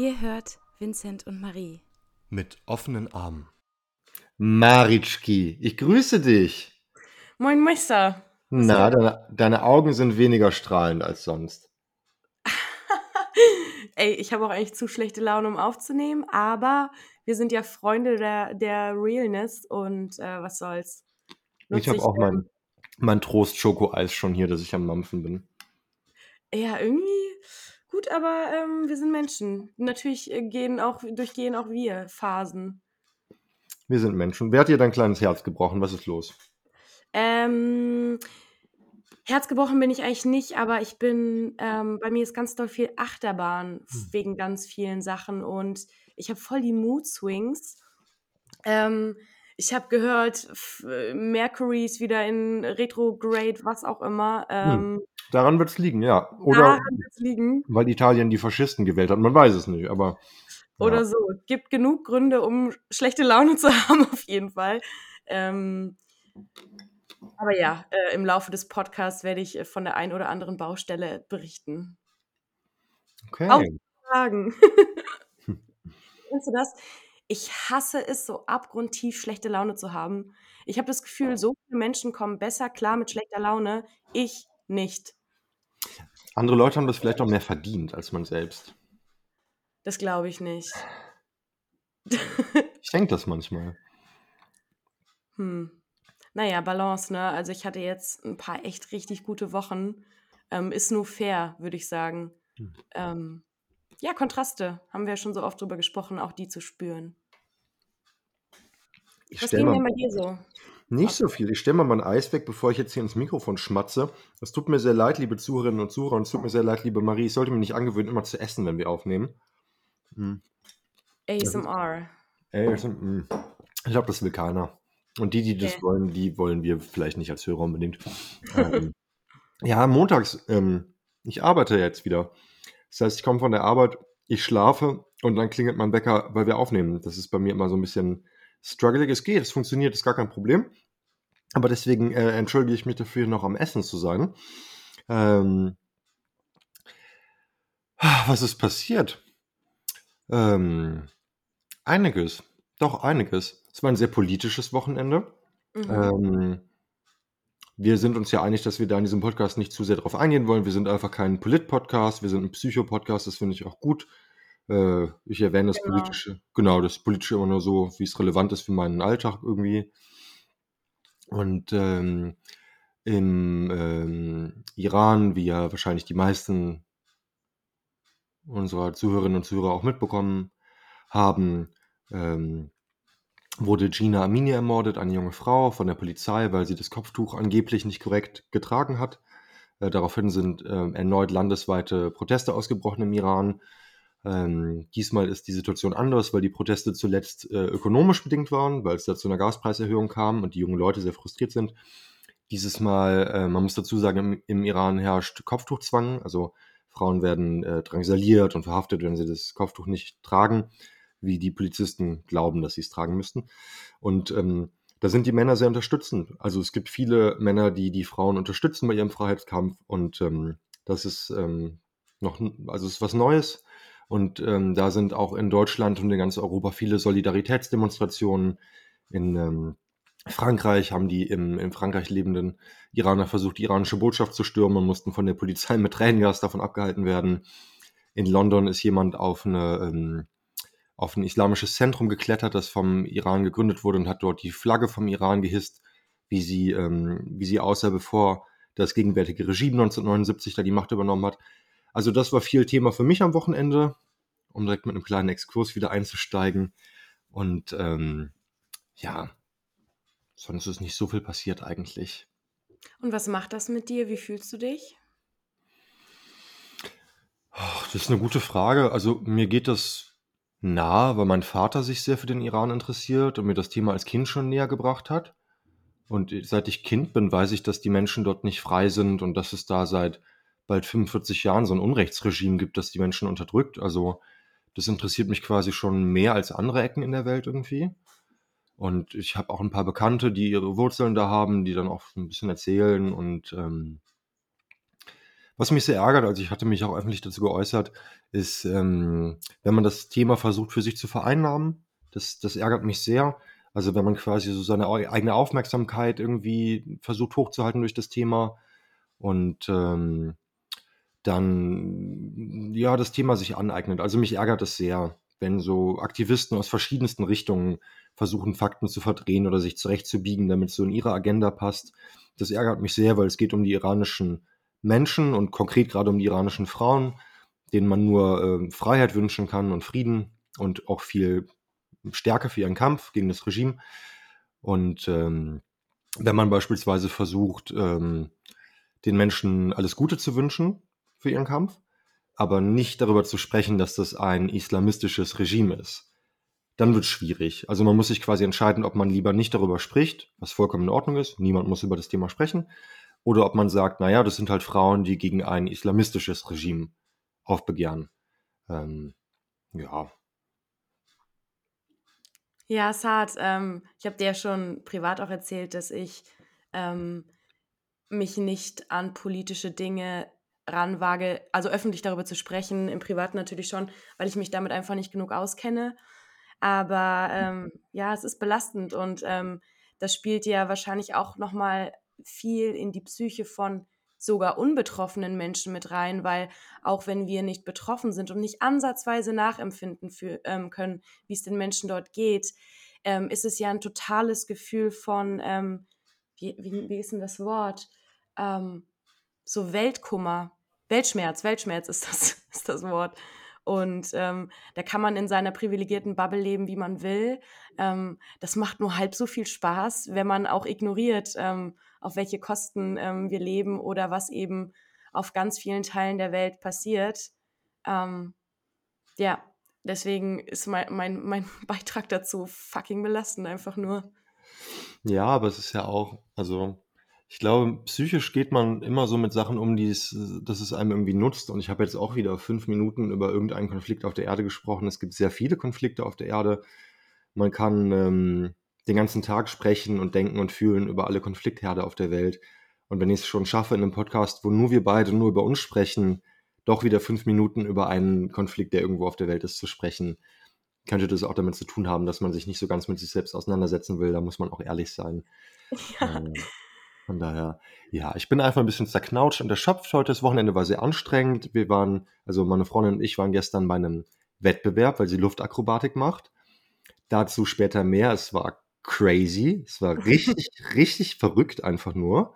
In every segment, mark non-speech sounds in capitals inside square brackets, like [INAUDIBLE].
Ihr hört Vincent und Marie. Mit offenen Armen. Maritschki, ich grüße dich. Moin Meister. Na, deine, deine Augen sind weniger strahlend als sonst. [LAUGHS] Ey, ich habe auch eigentlich zu schlechte Laune, um aufzunehmen, aber wir sind ja Freunde der, der Realness und äh, was soll's. ich habe auch mein, mein Trost-Schoko-Eis schon hier, dass ich am Mampfen bin. Ja, irgendwie gut, aber ähm, wir sind Menschen. Natürlich äh, gehen auch, durchgehen auch wir Phasen. Wir sind Menschen. Wer hat dir dein kleines Herz gebrochen? Was ist los? Ähm, Herz gebrochen bin ich eigentlich nicht, aber ich bin, ähm, bei mir ist ganz doll viel Achterbahn hm. wegen ganz vielen Sachen und ich habe voll die Mood Swings. Ähm, ich habe gehört, Mercury ist wieder in Retrograde, was auch immer. Hm. Ähm, Daran wird es liegen, ja. Oder liegen. weil Italien die Faschisten gewählt hat. Man weiß es nicht, aber. Ja. Oder so. Gibt genug Gründe, um schlechte Laune [LAUGHS] zu haben, auf jeden Fall. Ähm, aber ja, äh, im Laufe des Podcasts werde ich äh, von der einen oder anderen Baustelle berichten. Okay. Auch Fragen. [LAUGHS] Kennst du das? Ich hasse es, so abgrundtief schlechte Laune zu haben. Ich habe das Gefühl, so viele Menschen kommen besser klar mit schlechter Laune. Ich nicht. Andere Leute haben das vielleicht auch mehr verdient als man selbst. Das glaube ich nicht. ich denke das manchmal. [LAUGHS] Hm. Naja, Balance, ne? Also ich hatte jetzt ein paar echt richtig gute Wochen. Ähm, ist nur fair, würde ich sagen. Hm. Ähm, ja, Kontraste, haben wir ja schon so oft drüber gesprochen, auch die zu spüren. Ich Was ging denn bei dir so? Nicht so viel. Ich stelle mal mein Eis weg, bevor ich jetzt hier ins Mikrofon schmatze. Es tut mir sehr leid, liebe Zuhörerinnen und Zuhörer, und es tut mir sehr leid, liebe Marie. Ich sollte mir nicht angewöhnen, immer zu essen, wenn wir aufnehmen. Hm. ASMR. ASMR. Ich glaube, das will keiner. Und die, die das okay. wollen, die wollen wir vielleicht nicht als Hörer unbedingt. ähm, [LAUGHS] ja, montags, ähm, ich arbeite jetzt wieder. Das heißt, ich komme von der Arbeit, ich schlafe und dann klingelt mein Wecker, weil wir aufnehmen. Das ist bei mir immer so ein bisschen struggling. Es geht, es funktioniert, ist gar kein Problem. Aber deswegen äh, entschuldige ich mich dafür, noch am Essen zu sein. Ähm, was ist passiert? Ähm, einiges. Doch, einiges. Es war ein sehr politisches Wochenende. Mhm. Ähm, wir sind uns ja einig, dass wir da in diesem Podcast nicht zu sehr drauf eingehen wollen. Wir sind einfach kein Polit-Podcast, wir sind ein Psycho-Podcast, das finde ich auch gut. Äh, ich erwähne das genau. Politische, genau, das Politische immer nur so, wie es relevant ist für meinen Alltag irgendwie. Und ähm, im ähm, Iran, wie ja wahrscheinlich die meisten unserer Zuhörerinnen und Zuhörer auch mitbekommen haben, ähm, wurde Gina Amini ermordet, eine junge Frau von der Polizei, weil sie das Kopftuch angeblich nicht korrekt getragen hat. Äh, daraufhin sind äh, erneut landesweite Proteste ausgebrochen im Iran. Ähm, diesmal ist die Situation anders, weil die Proteste zuletzt äh, ökonomisch bedingt waren, weil es da zu einer Gaspreiserhöhung kam und die jungen Leute sehr frustriert sind. Dieses Mal, äh, man muss dazu sagen, im, im, Iran herrscht Kopftuchzwang, also Frauen werden äh, drangsaliert und verhaftet, wenn sie das Kopftuch nicht tragen wie die Polizisten glauben, dass sie es tragen müssten. Und ähm, da sind die Männer sehr unterstützend. Also es gibt viele Männer, die die Frauen unterstützen bei ihrem Freiheitskampf und ähm, das ist ähm, noch, also es ist was Neues. Und ähm, da sind auch in Deutschland und in ganz Europa viele Solidaritätsdemonstrationen. In ähm, Frankreich haben die im, in Frankreich lebenden Iraner versucht, die iranische Botschaft zu stürmen und mussten von der Polizei mit Tränengas davon abgehalten werden. In London ist jemand auf eine ähm, auf ein islamisches Zentrum geklettert, das vom Iran gegründet wurde und hat dort die Flagge vom Iran gehisst, wie sie, ähm, wie sie aussah, bevor das gegenwärtige Regime 1979 da die Macht übernommen hat. Also das war viel Thema für mich am Wochenende, um direkt mit einem kleinen Exkurs wieder einzusteigen. Und ähm, ja, sonst ist nicht so viel passiert eigentlich. Und was macht das mit dir? Wie fühlst du dich? das ist eine gute Frage. Also mir geht das nah, weil mein Vater sich sehr für den Iran interessiert und mir das Thema als Kind schon näher gebracht hat. Und seit ich Kind bin, weiß ich, dass die Menschen dort nicht frei sind und dass es da seit bald 45 Jahren so ein Unrechtsregime gibt, das die Menschen unterdrückt. Also das interessiert mich quasi schon mehr als andere Ecken in der Welt irgendwie. Und ich habe auch ein paar Bekannte, die ihre Wurzeln da haben, die dann auch ein bisschen erzählen. Und ähm, Was mich sehr ärgert, also ich hatte mich auch öffentlich dazu geäußert, ist, ähm, wenn man das Thema versucht für sich zu vereinnahmen. Das, das ärgert mich sehr. Also wenn man quasi so seine eigene Aufmerksamkeit irgendwie versucht hochzuhalten durch das Thema und ähm, dann ja das Thema sich aneignet. Also mich ärgert es sehr, wenn so Aktivisten aus verschiedensten Richtungen versuchen, Fakten zu verdrehen oder sich zurechtzubiegen, damit es so in ihre Agenda passt. Das ärgert mich sehr, weil es geht um die iranischen Menschen und konkret gerade um die iranischen Frauen, denen man nur äh, Freiheit wünschen kann und Frieden und auch viel Stärke für ihren Kampf gegen das Regime. Und ähm, wenn man beispielsweise versucht, ähm, den Menschen alles Gute zu wünschen für ihren Kampf, aber nicht darüber zu sprechen, dass das ein islamistisches Regime ist, dann wird es schwierig. Also man muss sich quasi entscheiden, ob man lieber nicht darüber spricht, was vollkommen in Ordnung ist, niemand muss über das Thema sprechen, oder ob man sagt, naja, das sind halt Frauen, die gegen ein islamistisches Regime aufbegehren. Ähm, ja. Ja, Saad, ähm, ich habe dir ja schon privat auch erzählt, dass ich ähm, mich nicht an politische Dinge ranwage, also öffentlich darüber zu sprechen, im Privaten natürlich schon, weil ich mich damit einfach nicht genug auskenne. Aber ähm, ja, es ist belastend und ähm, das spielt ja wahrscheinlich auch nochmal viel in die Psyche von sogar unbetroffenen Menschen mit rein, weil auch wenn wir nicht betroffen sind und nicht ansatzweise nachempfinden für, ähm, können, wie es den Menschen dort geht, ähm, ist es ja ein totales Gefühl von, ähm, wie, wie, wie, ist denn das Wort? Ähm, so Weltkummer, Weltschmerz, Weltschmerz ist das, [LAUGHS] ist das Wort. Und ähm, da kann man in seiner privilegierten Bubble leben, wie man will. Ähm, das macht nur halb so viel Spaß, wenn man auch ignoriert, ähm, auf welche Kosten ähm, wir leben oder was eben auf ganz vielen Teilen der Welt passiert. Ähm, ja, deswegen ist mein, mein, mein [LAUGHS] Beitrag dazu fucking belastend, einfach nur. Ja, aber es ist ja auch, also ich glaube, psychisch geht man immer so mit Sachen um, die es, dass es einem irgendwie nutzt. Und ich habe jetzt auch wieder fünf Minuten über irgendeinen Konflikt auf der Erde gesprochen. Es gibt sehr viele Konflikte auf der Erde. Man kann ähm, den ganzen Tag sprechen und denken und fühlen über alle Konfliktherde auf der Welt. Und wenn ich es schon schaffe, in einem Podcast, wo nur wir beide nur über uns sprechen, doch wieder fünf Minuten über einen Konflikt, der irgendwo auf der Welt ist, zu sprechen, könnte das auch damit zu tun haben, dass man sich nicht so ganz mit sich selbst auseinandersetzen will. Da muss man auch ehrlich sein. [LAUGHS] Ja. Ähm, von daher, ja, ich bin einfach ein bisschen zerknautscht und erschöpft heute. Das Wochenende war sehr anstrengend. Wir waren, also meine Freundin und ich waren gestern bei einem Wettbewerb, weil sie Luftakrobatik macht. Dazu später mehr. Es war crazy. Es war [LAUGHS] richtig, richtig verrückt einfach nur.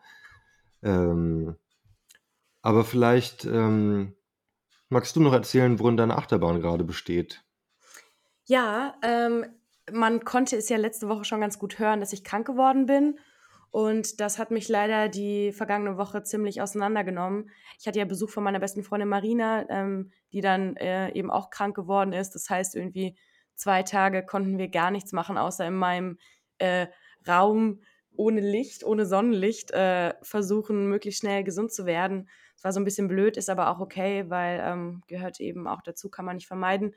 Ähm, aber vielleicht ähm, magst du noch erzählen, worin deine Achterbahn gerade besteht. Ja, ähm, man konnte es ja letzte Woche schon ganz gut hören, dass ich krank geworden bin. Und das hat mich leider die vergangene Woche ziemlich auseinandergenommen. Ich hatte ja Besuch von meiner besten Freundin Marina, ähm, die dann äh, eben auch krank geworden ist. Das heißt, irgendwie zwei Tage konnten wir gar nichts machen, außer in meinem äh, Raum ohne Licht, ohne Sonnenlicht, äh, versuchen, möglichst schnell gesund zu werden. Es war so ein bisschen blöd, ist aber auch okay, weil ähm, gehört eben auch dazu, kann man nicht vermeiden.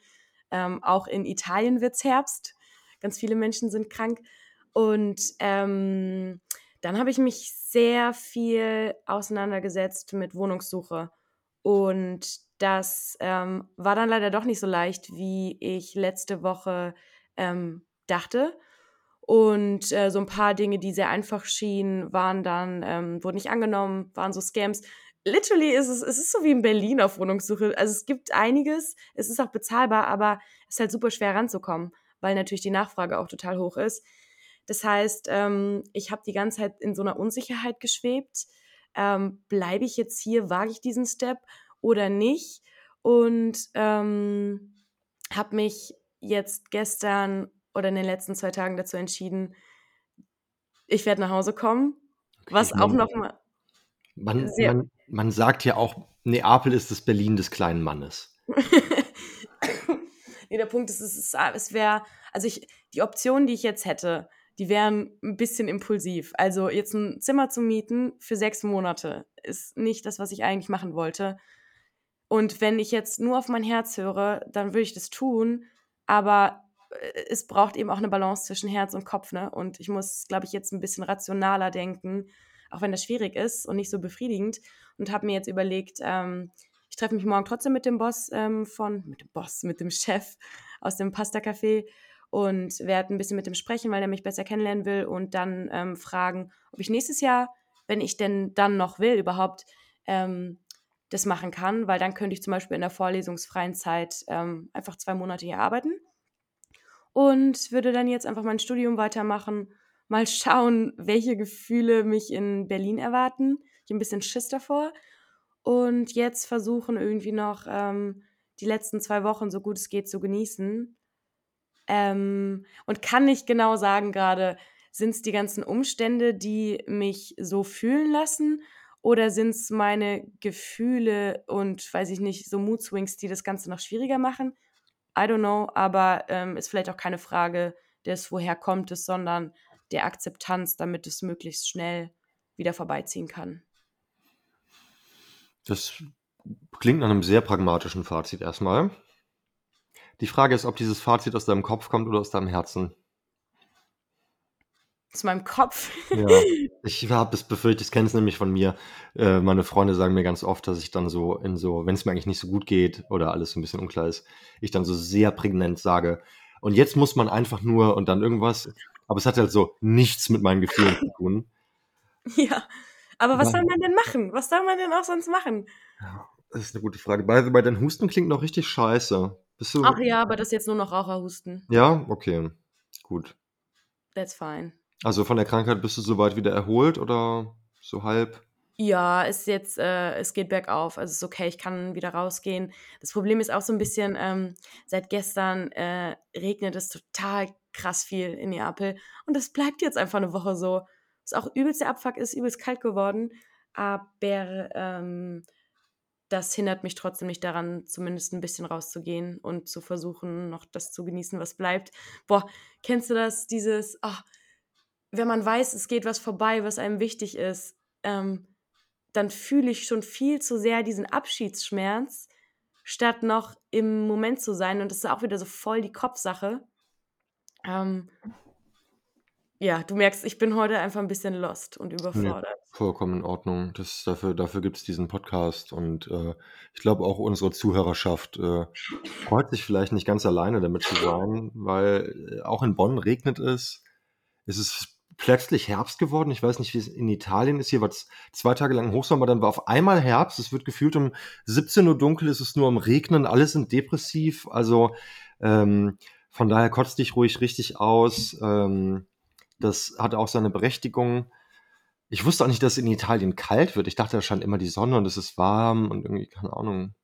Ähm, auch in Italien wird es Herbst. Ganz viele Menschen sind krank. Und ähm, dann habe ich mich sehr viel auseinandergesetzt mit Wohnungssuche. Und das ähm, war dann leider doch nicht so leicht, wie ich letzte Woche ähm, dachte. Und äh, so ein paar Dinge, die sehr einfach schienen, waren dann, ähm, wurden nicht angenommen, waren so Scams. Literally ist es, es ist so wie in Berlin auf Wohnungssuche. Also es gibt einiges, es ist auch bezahlbar, aber es ist halt super schwer ranzukommen, weil natürlich die Nachfrage auch total hoch ist. Das heißt, ähm, ich habe die ganze Zeit in so einer Unsicherheit geschwebt. Ähm, Bleibe ich jetzt hier, wage ich diesen Step oder nicht? Und ähm, habe mich jetzt gestern oder in den letzten zwei Tagen dazu entschieden, ich werde nach Hause kommen. Okay, was auch noch mal. Man, man, man sagt ja auch, Neapel ist das Berlin des kleinen Mannes. [LAUGHS] nee, der Punkt ist, es, ist, es wäre, also ich, die Option, die ich jetzt hätte, die wären ein bisschen impulsiv. Also jetzt ein Zimmer zu mieten für sechs Monate ist nicht das, was ich eigentlich machen wollte. Und wenn ich jetzt nur auf mein Herz höre, dann würde ich das tun. Aber äh, es braucht eben auch eine Balance zwischen Herz und Kopf. Ne? Und ich muss, glaube ich, jetzt ein bisschen rationaler denken. auch wenn das schwierig ist und nicht so befriedigend. Und habe mir jetzt überlegt, ähm, ich treffe mich morgen trotzdem mit dem Boss ähm, von, mit dem Boss, mit dem Chef aus dem Pasta-Café und werde ein bisschen mit ihm sprechen, weil er mich besser kennenlernen will und dann ähm, fragen, ob ich nächstes Jahr, wenn ich denn dann noch will, überhaupt ähm, das machen kann, weil dann könnte ich zum Beispiel in der vorlesungsfreien Zeit ähm, einfach zwei Monate hier arbeiten und würde dann jetzt einfach mein Studium weitermachen, mal schauen, welche Gefühle mich in Berlin erwarten. Ich habe ein bisschen Schiss davor und jetzt versuchen irgendwie noch ähm, die letzten zwei Wochen so gut es geht zu genießen ähm, und kann nicht genau sagen gerade, sind es die ganzen Umstände, die mich so fühlen lassen oder sind es meine Gefühle und, weiß ich nicht, so Mood Swings, die das Ganze noch schwieriger machen? I don't know, aber ähm, ist vielleicht auch keine Frage des, woher kommt es, sondern der Akzeptanz, damit es möglichst schnell wieder vorbeiziehen kann. Das klingt nach einem sehr pragmatischen Fazit erstmal. Die Frage ist, ob dieses Fazit aus deinem Kopf kommt oder aus deinem Herzen zu meinem Kopf. Ja, [LAUGHS] ich habe das befürchtet, ich kenne es nämlich von mir. Äh, meine Freunde sagen mir ganz oft, dass ich dann so in so, wenn es mir eigentlich nicht so gut geht oder alles so ein bisschen unklar ist, ich dann so sehr prägnant sage, und jetzt muss man einfach nur und dann irgendwas, aber es hat halt so nichts mit meinen Gefühlen zu tun. [LAUGHS] Ja, aber was ja. soll man denn machen? Was soll man denn auch sonst machen? Ja, das ist eine gute Frage. Bei, bei deinem Husten klingt noch richtig scheiße. Bist du, Ach ja, aber das ist jetzt nur noch Raucherhusten. Ja, okay, gut. That's fine. Also von der Krankheit bist du soweit wieder erholt oder so halb? Ja, ist jetzt, äh, es geht bergauf. Also ist okay, ich kann wieder rausgehen. Das Problem ist auch so ein bisschen, ähm, seit gestern äh, regnet es total krass viel in Neapel. Und das bleibt jetzt einfach eine Woche so. Was auch übelst der Abfuck ist, übelst kalt geworden. Aber ähm, das hindert mich trotzdem nicht daran, zumindest ein bisschen rauszugehen und zu versuchen, noch das zu genießen, was bleibt. Boah, kennst du das? Dieses, oh, wenn man weiß, es geht was vorbei, was einem wichtig ist, ähm, dann fühle ich schon viel zu sehr diesen Abschiedsschmerz, statt noch im Moment zu sein. Und das ist auch wieder so voll die Kopfsache. Ähm, ja, du merkst, ich bin heute einfach ein bisschen lost und überfordert. Nee, vollkommen in Ordnung. Das, dafür dafür gibt es diesen Podcast. Und äh, ich glaube, auch unsere Zuhörerschaft äh, freut sich vielleicht nicht ganz alleine damit zu sein, weil äh, auch in Bonn regnet es. Es ist plötzlich Herbst geworden. Ich weiß nicht, wie es in Italien ist. Hier war es zwei Tage lang Hochsommer, dann war auf einmal Herbst. Es wird gefühlt um 17 Uhr dunkel, es ist nur am Regnen, alle sind depressiv. Also ähm, von daher kotzt dich ruhig richtig aus. Ähm, das hat auch seine Berechtigung. Ich wusste auch nicht, dass in Italien kalt wird. Ich dachte, da scheint immer die Sonne und es ist warm und irgendwie, keine Ahnung.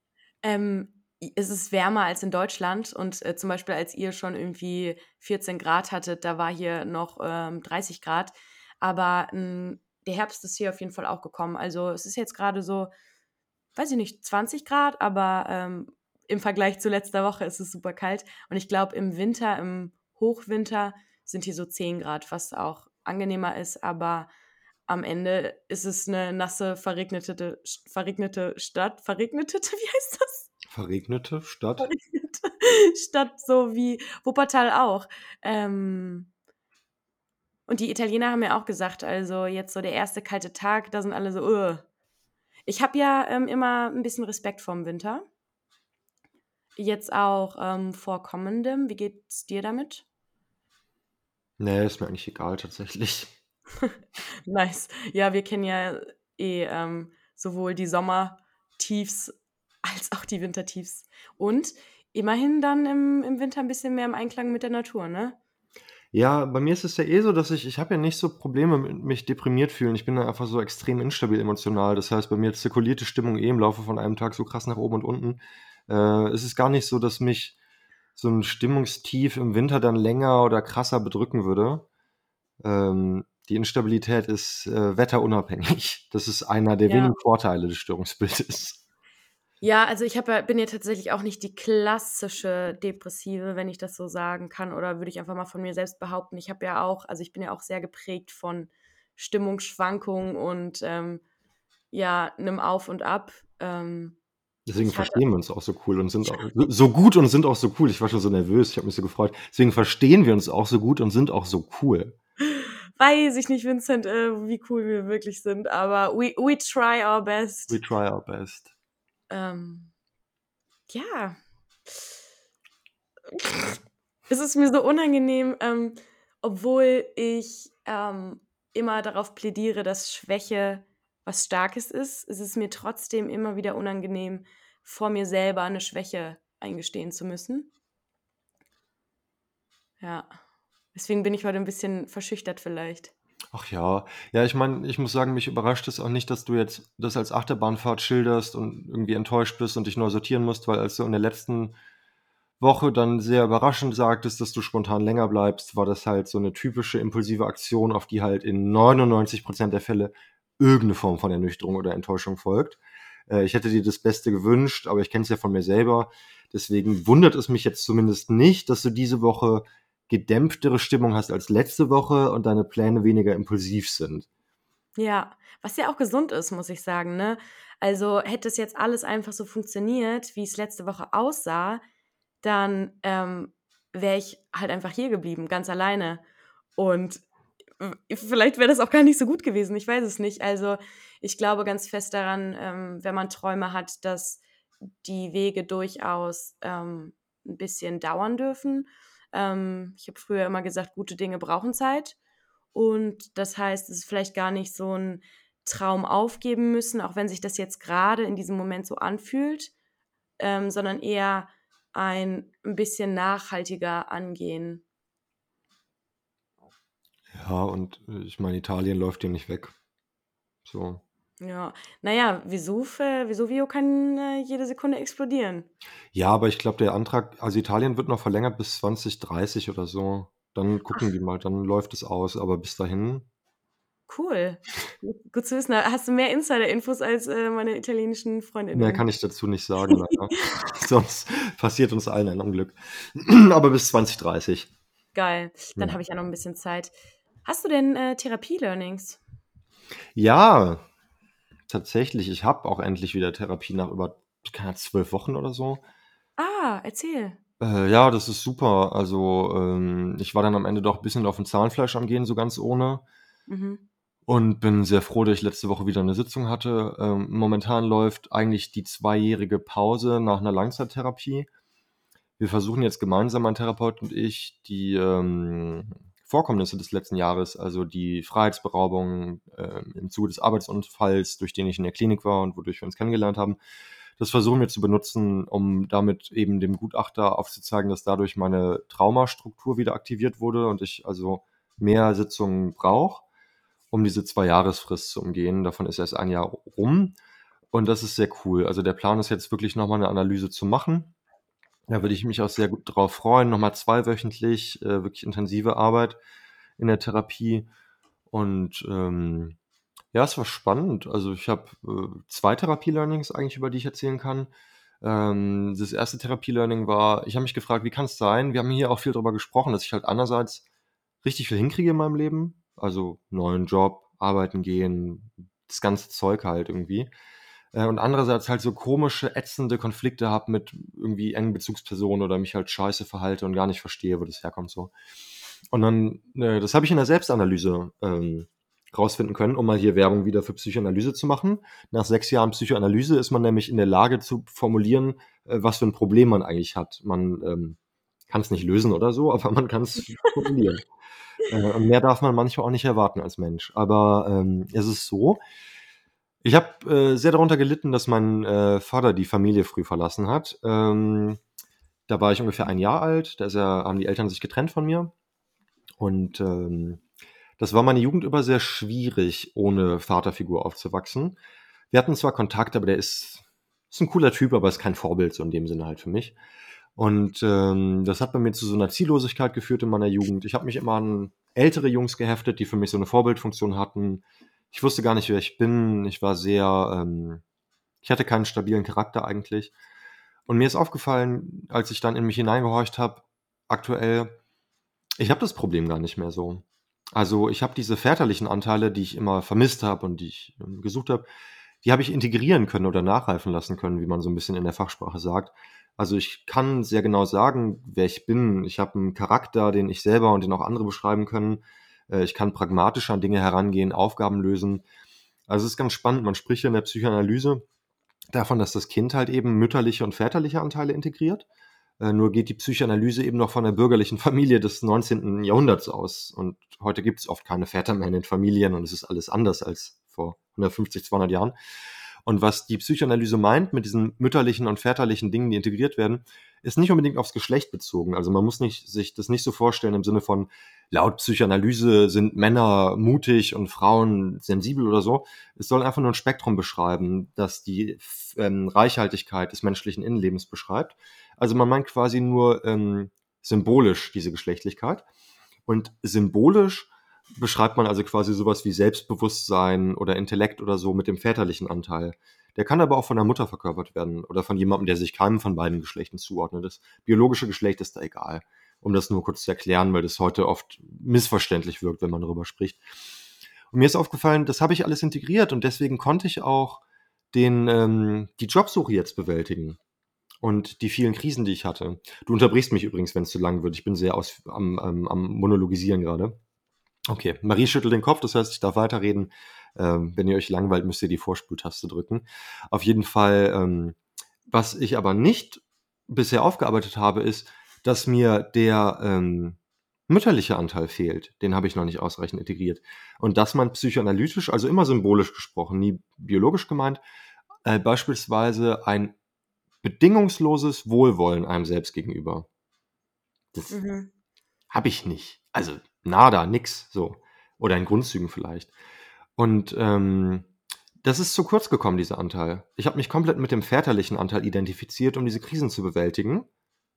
Ähm, ist es wärmer als in Deutschland und äh, zum Beispiel als ihr schon irgendwie 14 Grad hattet, da war hier noch ähm, 30 Grad. Aber ähm, der Herbst ist hier auf jeden Fall auch gekommen. Also es ist jetzt gerade so, weiß ich nicht, 20 Grad, aber ähm, im Vergleich zu letzter Woche ist es super kalt. Und ich glaube, im Winter, im Hochwinter sind hier so 10 Grad, was auch angenehmer ist, aber am Ende ist es eine nasse, verregnete, verregnete Stadt. Verregnete, [LAUGHS] wie heißt das? Verregnete Stadt? Verregnete Stadt, so wie Wuppertal auch. Ähm, und die Italiener haben ja auch gesagt, also jetzt so der erste kalte Tag, da sind alle so, Ugh. Ich habe ja ähm, immer ein bisschen Respekt vorm Winter. Jetzt auch ähm, vor kommendem. Wie geht's dir damit? Nee, ist mir eigentlich egal tatsächlich. [LAUGHS] nice. Ja, wir kennen ja eh ähm, sowohl die Sommertiefs als auch die Wintertiefs. Und immerhin dann im, im Winter ein bisschen mehr im Einklang mit der Natur, ne? Ja, bei mir ist es ja eh so, dass ich, ich habe ja nicht so Probleme mit mich deprimiert fühlen. Ich bin da einfach so extrem instabil emotional. Das heißt, bei mir zirkuliert die Stimmung eh im Laufe von einem Tag so krass nach oben und unten. Äh, es ist gar nicht so, dass mich so ein Stimmungstief im Winter dann länger oder krasser bedrücken würde. Ähm, die Instabilität ist äh, wetterunabhängig. Das ist einer der ja. wenigen Vorteile des Störungsbildes. Ja, also ich ja, bin ja tatsächlich auch nicht die klassische Depressive, wenn ich das so sagen kann, oder würde ich einfach mal von mir selbst behaupten. Ich habe ja auch, also ich bin ja auch sehr geprägt von Stimmungsschwankungen und ähm, ja, einem Auf und Ab. Ähm, Deswegen verstehen wir uns auch so cool und sind auch so gut und sind auch so cool. Ich war schon so nervös, ich habe mich so gefreut. Deswegen verstehen wir uns auch so gut und sind auch so cool. weiß ich nicht, Vincent, äh, wie cool wir wirklich sind, aber we, we try our best. We try our best. Ähm, ja. es ist mir so unangenehm, ähm, obwohl ich ähm, immer darauf plädiere, dass Schwäche was Starkes ist, ist es mir trotzdem immer wieder unangenehm, vor mir selber eine Schwäche eingestehen zu müssen. Ja. Deswegen bin ich heute ein bisschen verschüchtert vielleicht. Ach ja, ja, ich meine, ich muss sagen, mich überrascht es auch nicht, dass du jetzt das als Achterbahnfahrt schilderst und irgendwie enttäuscht bist und dich neu sortieren musst, weil als du in der letzten Woche dann sehr überraschend sagtest, dass du spontan länger bleibst, war das halt so eine typische impulsive Aktion, auf die halt in 99% der Fälle irgendeine Form von Ernüchterung oder Enttäuschung folgt. Äh, ich hätte dir das Beste gewünscht, aber ich kenne es ja von mir selber. Deswegen wundert es mich jetzt zumindest nicht, dass du diese Woche gedämpftere Stimmung hast als letzte Woche und deine Pläne weniger impulsiv sind. Ja, was ja auch gesund ist, muss ich sagen. Ne? Also hätte es jetzt alles einfach so funktioniert, wie es letzte Woche aussah, dann ähm, wäre ich halt einfach hier geblieben, ganz alleine. Und vielleicht wäre das auch gar nicht so gut gewesen, ich weiß es nicht. Also ich glaube ganz fest daran, ähm, wenn man Träume hat, dass die Wege durchaus ähm, ein bisschen dauern dürfen. Ähm, ich habe früher immer gesagt, gute Dinge brauchen Zeit. Und das heißt, es ist vielleicht gar nicht so ein Traum aufgeben müssen, auch wenn sich das jetzt gerade in diesem Moment so anfühlt, ähm, sondern eher ein, ein bisschen nachhaltiger angehen. Ja, und äh, ich meine, Italien läuft dir nicht weg. So. Ja, naja, Vesuv, Vesuvio kann äh, jede Sekunde explodieren. Ja, aber ich glaube, der Antrag, also Italien wird noch verlängert bis 2030 oder so. Dann gucken die mal, dann läuft es aus. Aber bis dahin, Cool. Gut zu wissen. Hast du mehr Insider-Infos als äh, meine italienischen mehr Freundinnen? kann ich dazu nicht sagen, [LAUGHS] leider. [LAUGHS] Sonst passiert uns allen ein Unglück. [CLEARS THROAT] aber bis 2030. Geil. Dann Ja. habe ich ja noch ein bisschen Zeit. Hast du denn äh, Therapie-Learnings? Ja, tatsächlich. Ich habe auch endlich wieder Therapie nach über keine zwölf Wochen oder so. Ah, erzähl. Äh, ja, das ist super. Also, ähm, ich war dann am Ende doch ein bisschen auf dem Zahnfleisch am Gehen, so ganz ohne. Mhm. Und bin sehr froh, dass ich letzte Woche wieder eine Sitzung hatte. Ähm, momentan läuft eigentlich die zweijährige Pause nach einer Langzeittherapie. Wir versuchen jetzt gemeinsam, mein Therapeut und ich, die ähm, Vorkommnisse des letzten Jahres, also die Freiheitsberaubung ähm, im Zuge des Arbeitsunfalls, durch den ich in der Klinik war und wodurch wir uns kennengelernt haben, das versuchen wir zu benutzen, um damit eben dem Gutachter aufzuzeigen, dass dadurch meine Traumastruktur wieder aktiviert wurde und ich also mehr Sitzungen brauche, um diese Zwei-Jahresfrist zu umgehen. Davon ist erst ein Jahr rum und das ist sehr cool. Also der Plan ist jetzt wirklich nochmal eine Analyse zu machen. Da würde ich mich auch sehr gut drauf freuen. Nochmal zweiwöchentlich, äh, wirklich intensive Arbeit in der Therapie. Und ähm, ja, es war spannend. Also ich habe äh, zwei Therapie-Learnings eigentlich, über die ich erzählen kann. Ähm, das erste Therapie-Learning war, ich habe mich gefragt, wie kann es sein? Wir haben hier auch viel darüber gesprochen, dass ich halt einerseits richtig viel hinkriege in meinem Leben. Also neuen Job, arbeiten gehen, das ganze Zeug halt irgendwie. Äh, und andererseits halt so komische, ätzende Konflikte habe mit irgendwie engen Bezugspersonen oder mich halt scheiße verhalte und gar nicht verstehe, wo das herkommt so. Und dann, äh, das habe ich in der Selbstanalyse ähm, rausfinden können, um mal hier Werbung wieder für Psychoanalyse zu machen. Nach sechs Jahren Psychoanalyse ist man nämlich in der Lage zu formulieren, äh, was für ein Problem man eigentlich hat. Man ähm, kann es nicht lösen oder so, [LAUGHS] aber man kann es formulieren. Äh, und mehr darf man manchmal auch nicht erwarten als Mensch. Aber ähm, es ist so, ich habe äh, sehr darunter gelitten, dass mein äh, Vater die Familie früh verlassen hat. Ähm, da war ich ungefähr ein Jahr alt, da er, haben die Eltern sich getrennt von mir. Und ähm, das war meine Jugend über sehr schwierig, ohne Vaterfigur aufzuwachsen. Wir hatten zwar Kontakt, aber der ist, ist ein cooler Typ, aber ist kein Vorbild, so in dem Sinne halt für mich. Und ähm, das hat bei mir zu so einer Ziellosigkeit geführt in meiner Jugend. Ich habe mich immer an ältere Jungs geheftet, die für mich so eine Vorbildfunktion hatten. Ich wusste gar nicht, wer ich bin. Ich war sehr, ähm, ich hatte keinen stabilen Charakter eigentlich. Und mir ist aufgefallen, als ich dann in mich hineingehorcht habe, aktuell, ich habe das Problem gar nicht mehr so. Also ich habe diese väterlichen Anteile, die ich immer vermisst habe und die ich ähm, gesucht habe, die habe ich integrieren können oder nachreifen lassen können, wie man so ein bisschen in der Fachsprache sagt. Also ich kann sehr genau sagen, wer ich bin. Ich habe einen Charakter, den ich selber und den auch andere beschreiben können. Äh, ich kann pragmatisch an Dinge herangehen, Aufgaben lösen. Also es ist ganz spannend. Man spricht ja in der Psychoanalyse davon, dass das Kind halt eben mütterliche und väterliche Anteile integriert. Äh, nur geht die Psychoanalyse eben noch von der bürgerlichen [LAUGHS] Familie des 19. Jahrhunderts aus. Und heute gibt es oft keine Väter mehr in den Familien und es ist alles anders als vor 150, 200 Jahren. Und was die Psychoanalyse meint mit diesen mütterlichen und väterlichen Dingen, die integriert werden, ist nicht unbedingt aufs Geschlecht bezogen. Also man muss nicht, sich das nicht so vorstellen im Sinne von, laut Psychoanalyse sind Männer mutig und Frauen sensibel oder so. Es soll einfach nur ein Spektrum beschreiben, das die ähm, Reichhaltigkeit des menschlichen Innenlebens beschreibt. Also man meint quasi nur ähm, symbolisch diese Geschlechtlichkeit. Und symbolisch beschreibt man also quasi sowas wie Selbstbewusstsein oder Intellekt oder so mit dem väterlichen Anteil. Der kann aber auch von der Mutter verkörpert werden oder von jemandem, der sich keinem von beiden Geschlechten zuordnet. Das biologische Geschlecht ist da egal. Um das nur kurz zu erklären, weil das heute oft missverständlich wirkt, wenn man darüber spricht. Und mir ist aufgefallen, das habe ich alles integriert und deswegen konnte ich auch den, ähm, die Jobsuche jetzt bewältigen und die vielen Krisen, die ich hatte. Du unterbrichst mich übrigens, wenn es zu lang wird. Ich bin sehr aus, am, am, am Monologisieren gerade. Okay, Marie schüttelt den Kopf, das heißt, ich darf weiterreden. Ähm, wenn ihr euch langweilt, müsst ihr die Vorspultaste drücken. Auf jeden Fall, ähm, was ich aber nicht bisher aufgearbeitet habe, ist, dass mir der ähm, mütterliche Anteil fehlt. Den habe ich noch nicht ausreichend integriert. Und dass man psychoanalytisch, also immer symbolisch gesprochen, nie biologisch gemeint, äh, beispielsweise ein bedingungsloses Wohlwollen einem selbst gegenüber. Das mhm. habe ich nicht. Also nada, nix, so. Oder in Grundzügen vielleicht. Und ähm, das ist zu kurz gekommen, dieser Anteil. Ich habe mich komplett mit dem väterlichen Anteil identifiziert, um diese Krisen zu bewältigen.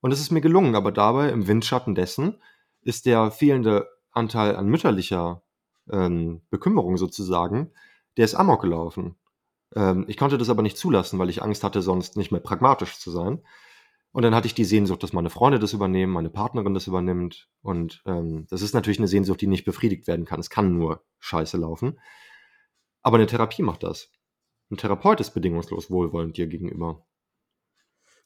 Und es ist mir gelungen, aber dabei, im Windschatten dessen, ist der fehlende Anteil an mütterlicher ähm, Bekümmerung sozusagen, der ist amok gelaufen. Ähm, ich konnte das aber nicht zulassen, weil ich Angst hatte, sonst nicht mehr pragmatisch zu sein. Und dann hatte ich die Sehnsucht, dass meine Freunde das übernehmen, meine Partnerin das übernimmt. Und ähm, das ist natürlich eine Sehnsucht, die nicht befriedigt werden kann. Es kann nur scheiße laufen. Aber eine Therapie macht das. Ein Therapeut ist bedingungslos wohlwollend dir gegenüber.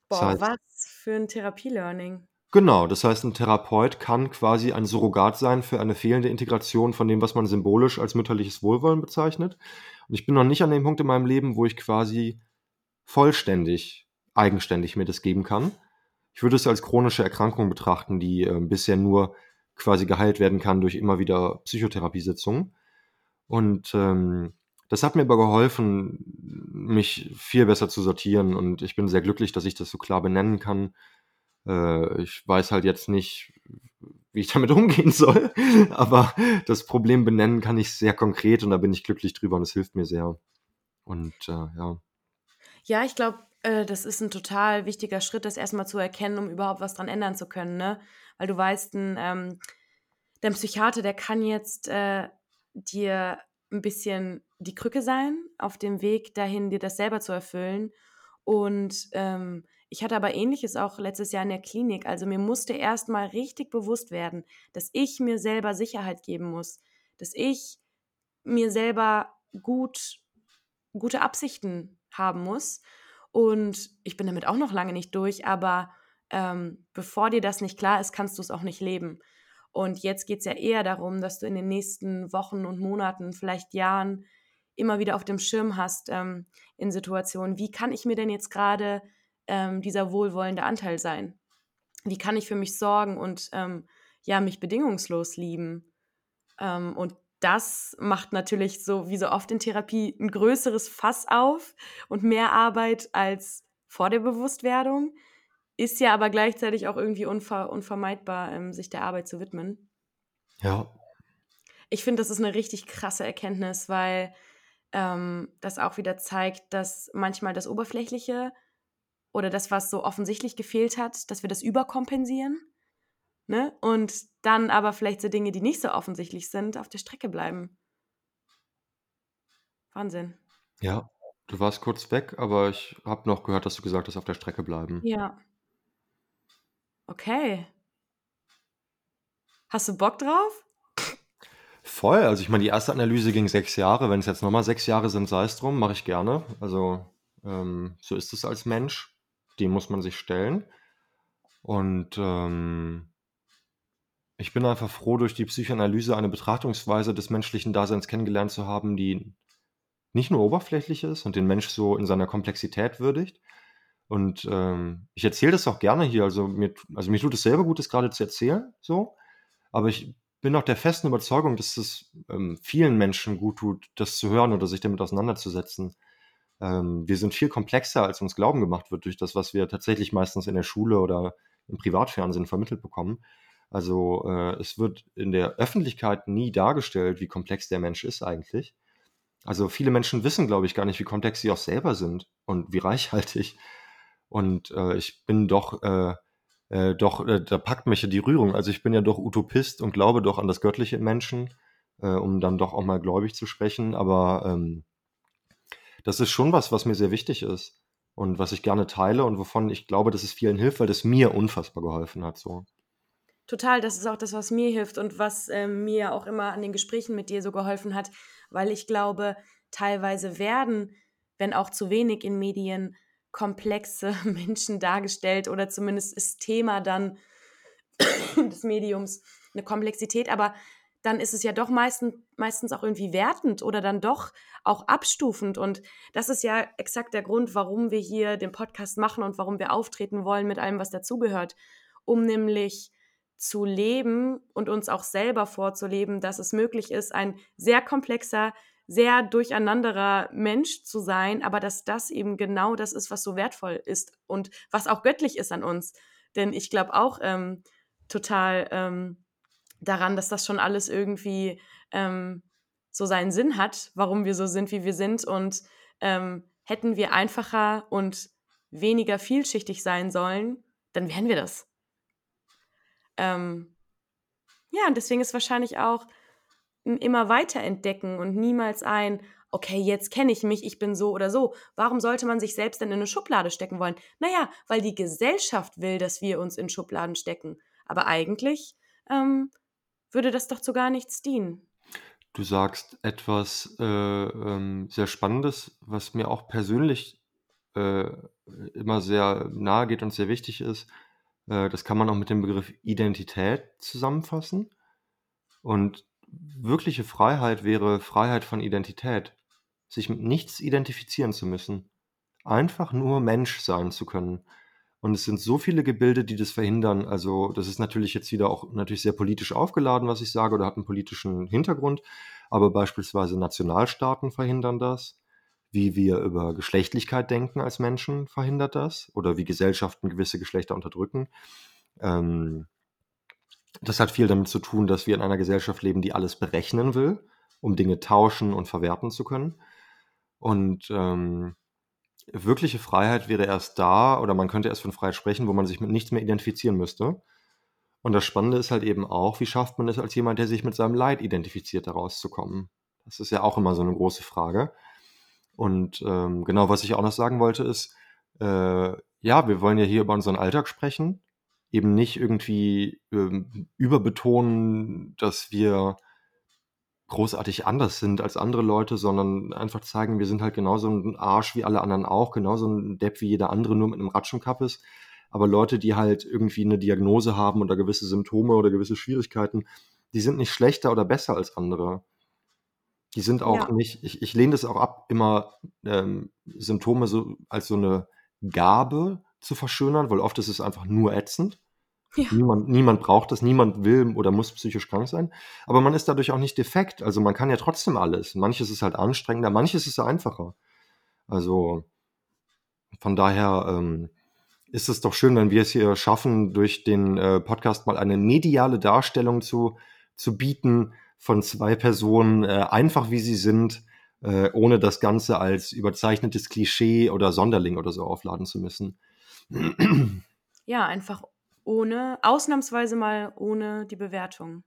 Boah, das heißt, was für ein Therapielearning. Genau, das heißt, ein Therapeut kann quasi ein Surrogat sein für eine fehlende Integration von dem, was man symbolisch als mütterliches Wohlwollen bezeichnet. Und ich bin noch nicht an dem Punkt in meinem Leben, wo ich quasi vollständig eigenständig mir das geben kann. Ich würde es als chronische Erkrankung betrachten, die äh, bisher nur quasi geheilt werden kann durch immer wieder Psychotherapiesitzungen. Und ähm, das hat mir aber geholfen, mich viel besser zu sortieren. Und ich bin sehr glücklich, dass ich das so klar benennen kann. Äh, ich weiß halt jetzt nicht, wie ich damit [LAUGHS] umgehen soll. Aber das Problem benennen kann ich sehr konkret und da bin ich glücklich drüber und es hilft mir sehr. Und äh, ja. Ja, ich glaube, äh, das ist ein total wichtiger Schritt, das erstmal zu erkennen, um überhaupt was dran ändern zu können, ne? Weil du weißt, 'n, ähm dein Psychiater, der kann jetzt, äh, dir ein bisschen die Krücke sein auf dem Weg dahin, dir das selber zu erfüllen. Und, ähm, ich hatte aber Ähnliches auch letztes Jahr in der Klinik. Also, mir musste erstmal richtig bewusst werden, dass ich mir selber Sicherheit geben muss, dass ich mir selber gut gute Absichten haben muss und ich bin damit auch noch lange nicht durch, aber ähm, bevor dir das nicht klar ist, kannst du es auch nicht leben. Und jetzt geht es ja eher darum, dass du in den nächsten Wochen und Monaten, vielleicht Jahren, immer wieder auf dem Schirm hast ähm, in Situationen, wie kann ich mir denn jetzt gerade ähm, dieser wohlwollende Anteil sein? Wie kann ich für mich sorgen und ähm, ja, mich bedingungslos lieben? Ähm, und das macht natürlich so wie so oft in Therapie ein größeres Fass auf und mehr Arbeit als vor der Bewusstwerdung. Ist ja aber gleichzeitig auch irgendwie unver unvermeidbar, ähm, sich der Arbeit zu widmen. Ja. Ich finde, das ist eine richtig krasse Erkenntnis, weil ähm, das auch wieder zeigt, dass manchmal das Oberflächliche oder das, was so offensichtlich gefehlt hat, dass wir das überkompensieren Ne? Und dann aber vielleicht so Dinge, die nicht so offensichtlich sind, auf der Strecke bleiben. Wahnsinn. Ja, du warst kurz weg, aber ich habe noch gehört, dass du gesagt hast, auf der Strecke bleiben. Ja. Okay. Hast du Bock drauf? Voll. Also ich meine, die erste Analyse ging sechs Jahre. Wenn es jetzt nochmal sechs Jahre sind, sei es drum, mache ich gerne. Also ähm, so ist es als Mensch. Dem muss man sich stellen. Und ähm, Ich bin einfach froh, durch die Psychoanalyse eine Betrachtungsweise des menschlichen Daseins kennengelernt zu haben, die nicht nur oberflächlich ist und den Mensch so in seiner Komplexität würdigt. Und ähm, ich erzähle das auch gerne hier. Also mir, also mir tut es selber gut, das gerade zu erzählen, so. Aber ich bin auch der festen Überzeugung, dass es ähm, vielen Menschen gut tut, das zu hören oder sich damit auseinanderzusetzen. Ähm, wir sind viel komplexer, als uns Glauben gemacht wird durch das, was wir tatsächlich meistens in der Schule oder im Privatfernsehen vermittelt bekommen. Also äh, es wird in der Öffentlichkeit nie dargestellt, wie komplex der Mensch ist eigentlich. Also viele Menschen wissen, glaube ich, gar nicht, wie komplex sie auch selber sind und wie [LAUGHS] reichhaltig. Und äh, ich bin doch, äh, äh, doch, äh, da packt mich ja die Rührung. Also ich bin ja doch Utopist und glaube doch an das Göttliche im Menschen, äh, um dann doch auch mal gläubig zu sprechen. Aber ähm, das ist schon was, was mir sehr wichtig ist und was ich gerne teile und wovon ich glaube, dass es vielen hilft, weil das mir unfassbar geholfen hat. So. Total, das ist auch das, was mir hilft und was äh, mir auch immer an den Gesprächen mit dir so geholfen hat, weil ich glaube, teilweise werden, wenn auch zu wenig in Medien, komplexe [LAUGHS] Menschen dargestellt oder zumindest ist Thema dann [COUGHS] des Mediums eine Komplexität, aber dann ist es ja doch meistens, meistens auch irgendwie wertend oder dann doch auch abstufend. Und das ist ja exakt der Grund, warum wir hier den Podcast machen und warum wir auftreten wollen mit allem, was dazugehört, um nämlich zu leben und uns auch selber vorzuleben, dass es möglich ist, ein sehr komplexer, sehr durcheinanderer Mensch zu sein, aber dass das eben genau das ist, was so wertvoll ist und was auch göttlich ist an uns. Denn ich glaube auch ähm, total ähm, daran, dass das schon alles irgendwie ähm, so seinen Sinn hat, warum wir so sind, wie wir sind. Und ähm, hätten wir einfacher und weniger vielschichtig sein sollen, dann wären wir das. Ähm, ja, und deswegen ist wahrscheinlich auch immer weiter entdecken und niemals ein, okay, jetzt kenne ich mich, ich bin so oder so. Warum sollte man sich selbst denn in eine Schublade stecken wollen? Naja, weil die Gesellschaft will, dass wir uns in Schubladen stecken. Aber eigentlich ähm, würde das doch zu gar nichts dienen. Du sagst etwas äh, ähm, sehr Spannendes, was mir auch persönlich äh, immer sehr nahe geht und sehr wichtig ist. Äh, das kann man auch mit dem Begriff Identität zusammenfassen. Und wirkliche Freiheit wäre Freiheit von Identität. Sich mit nichts identifizieren zu müssen. Einfach nur Mensch sein zu können. Und es sind so viele Gebilde, die das verhindern. Also, das ist natürlich jetzt wieder auch natürlich sehr politisch aufgeladen, was ich sage, oder hat einen politischen Hintergrund. Aber beispielsweise Nationalstaaten verhindern das wie wir über Geschlechtlichkeit denken als Menschen verhindert das oder wie Gesellschaften gewisse Geschlechter unterdrücken. Ähm, das hat viel damit zu tun, dass wir in einer Gesellschaft leben, die alles berechnen will, um Dinge tauschen und verwerten zu können. Und ähm, wirkliche Freiheit wäre erst da, oder man könnte erst von Freiheit sprechen, wo man sich mit nichts mehr identifizieren müsste. Und das Spannende ist halt eben auch, wie schafft man es als jemand, der sich mit seinem Leid identifiziert, da rauszukommen? Das ist ja auch immer so eine große Frage. Und ähm, genau, was ich auch noch sagen wollte, ist, äh, ja, wir wollen ja hier über unseren Alltag sprechen, eben nicht irgendwie ähm, überbetonen, dass wir großartig anders sind als andere Leute, sondern einfach zeigen, wir sind halt genauso ein Arsch wie alle anderen auch, genauso ein Depp wie jeder andere, nur mit einem Ratschenkapp ist. Aber Leute, die halt irgendwie eine Diagnose haben oder gewisse Symptome oder gewisse Schwierigkeiten, die sind nicht schlechter oder besser als andere. Die sind auch Ja. nicht ich ich lehne das auch ab, immer, ähm, Symptome so als so eine Gabe zu verschönern, weil oft ist es einfach nur ätzend. Ja. Niemand niemand braucht das, niemand will oder muss psychisch krank sein, aber man ist dadurch auch nicht defekt. Also, man kann ja trotzdem alles. Manches ist halt anstrengender, manches ist einfacher. Also, von daher, ähm, ist es doch schön, wenn wir es hier schaffen, durch den, äh, Podcast mal eine mediale Darstellung zu zu bieten von zwei Personen, äh, einfach wie sie sind, äh, ohne das Ganze als überzeichnetes Klischee oder Sonderling oder so aufladen zu müssen. Ja, einfach ohne, ausnahmsweise mal ohne die Bewertung.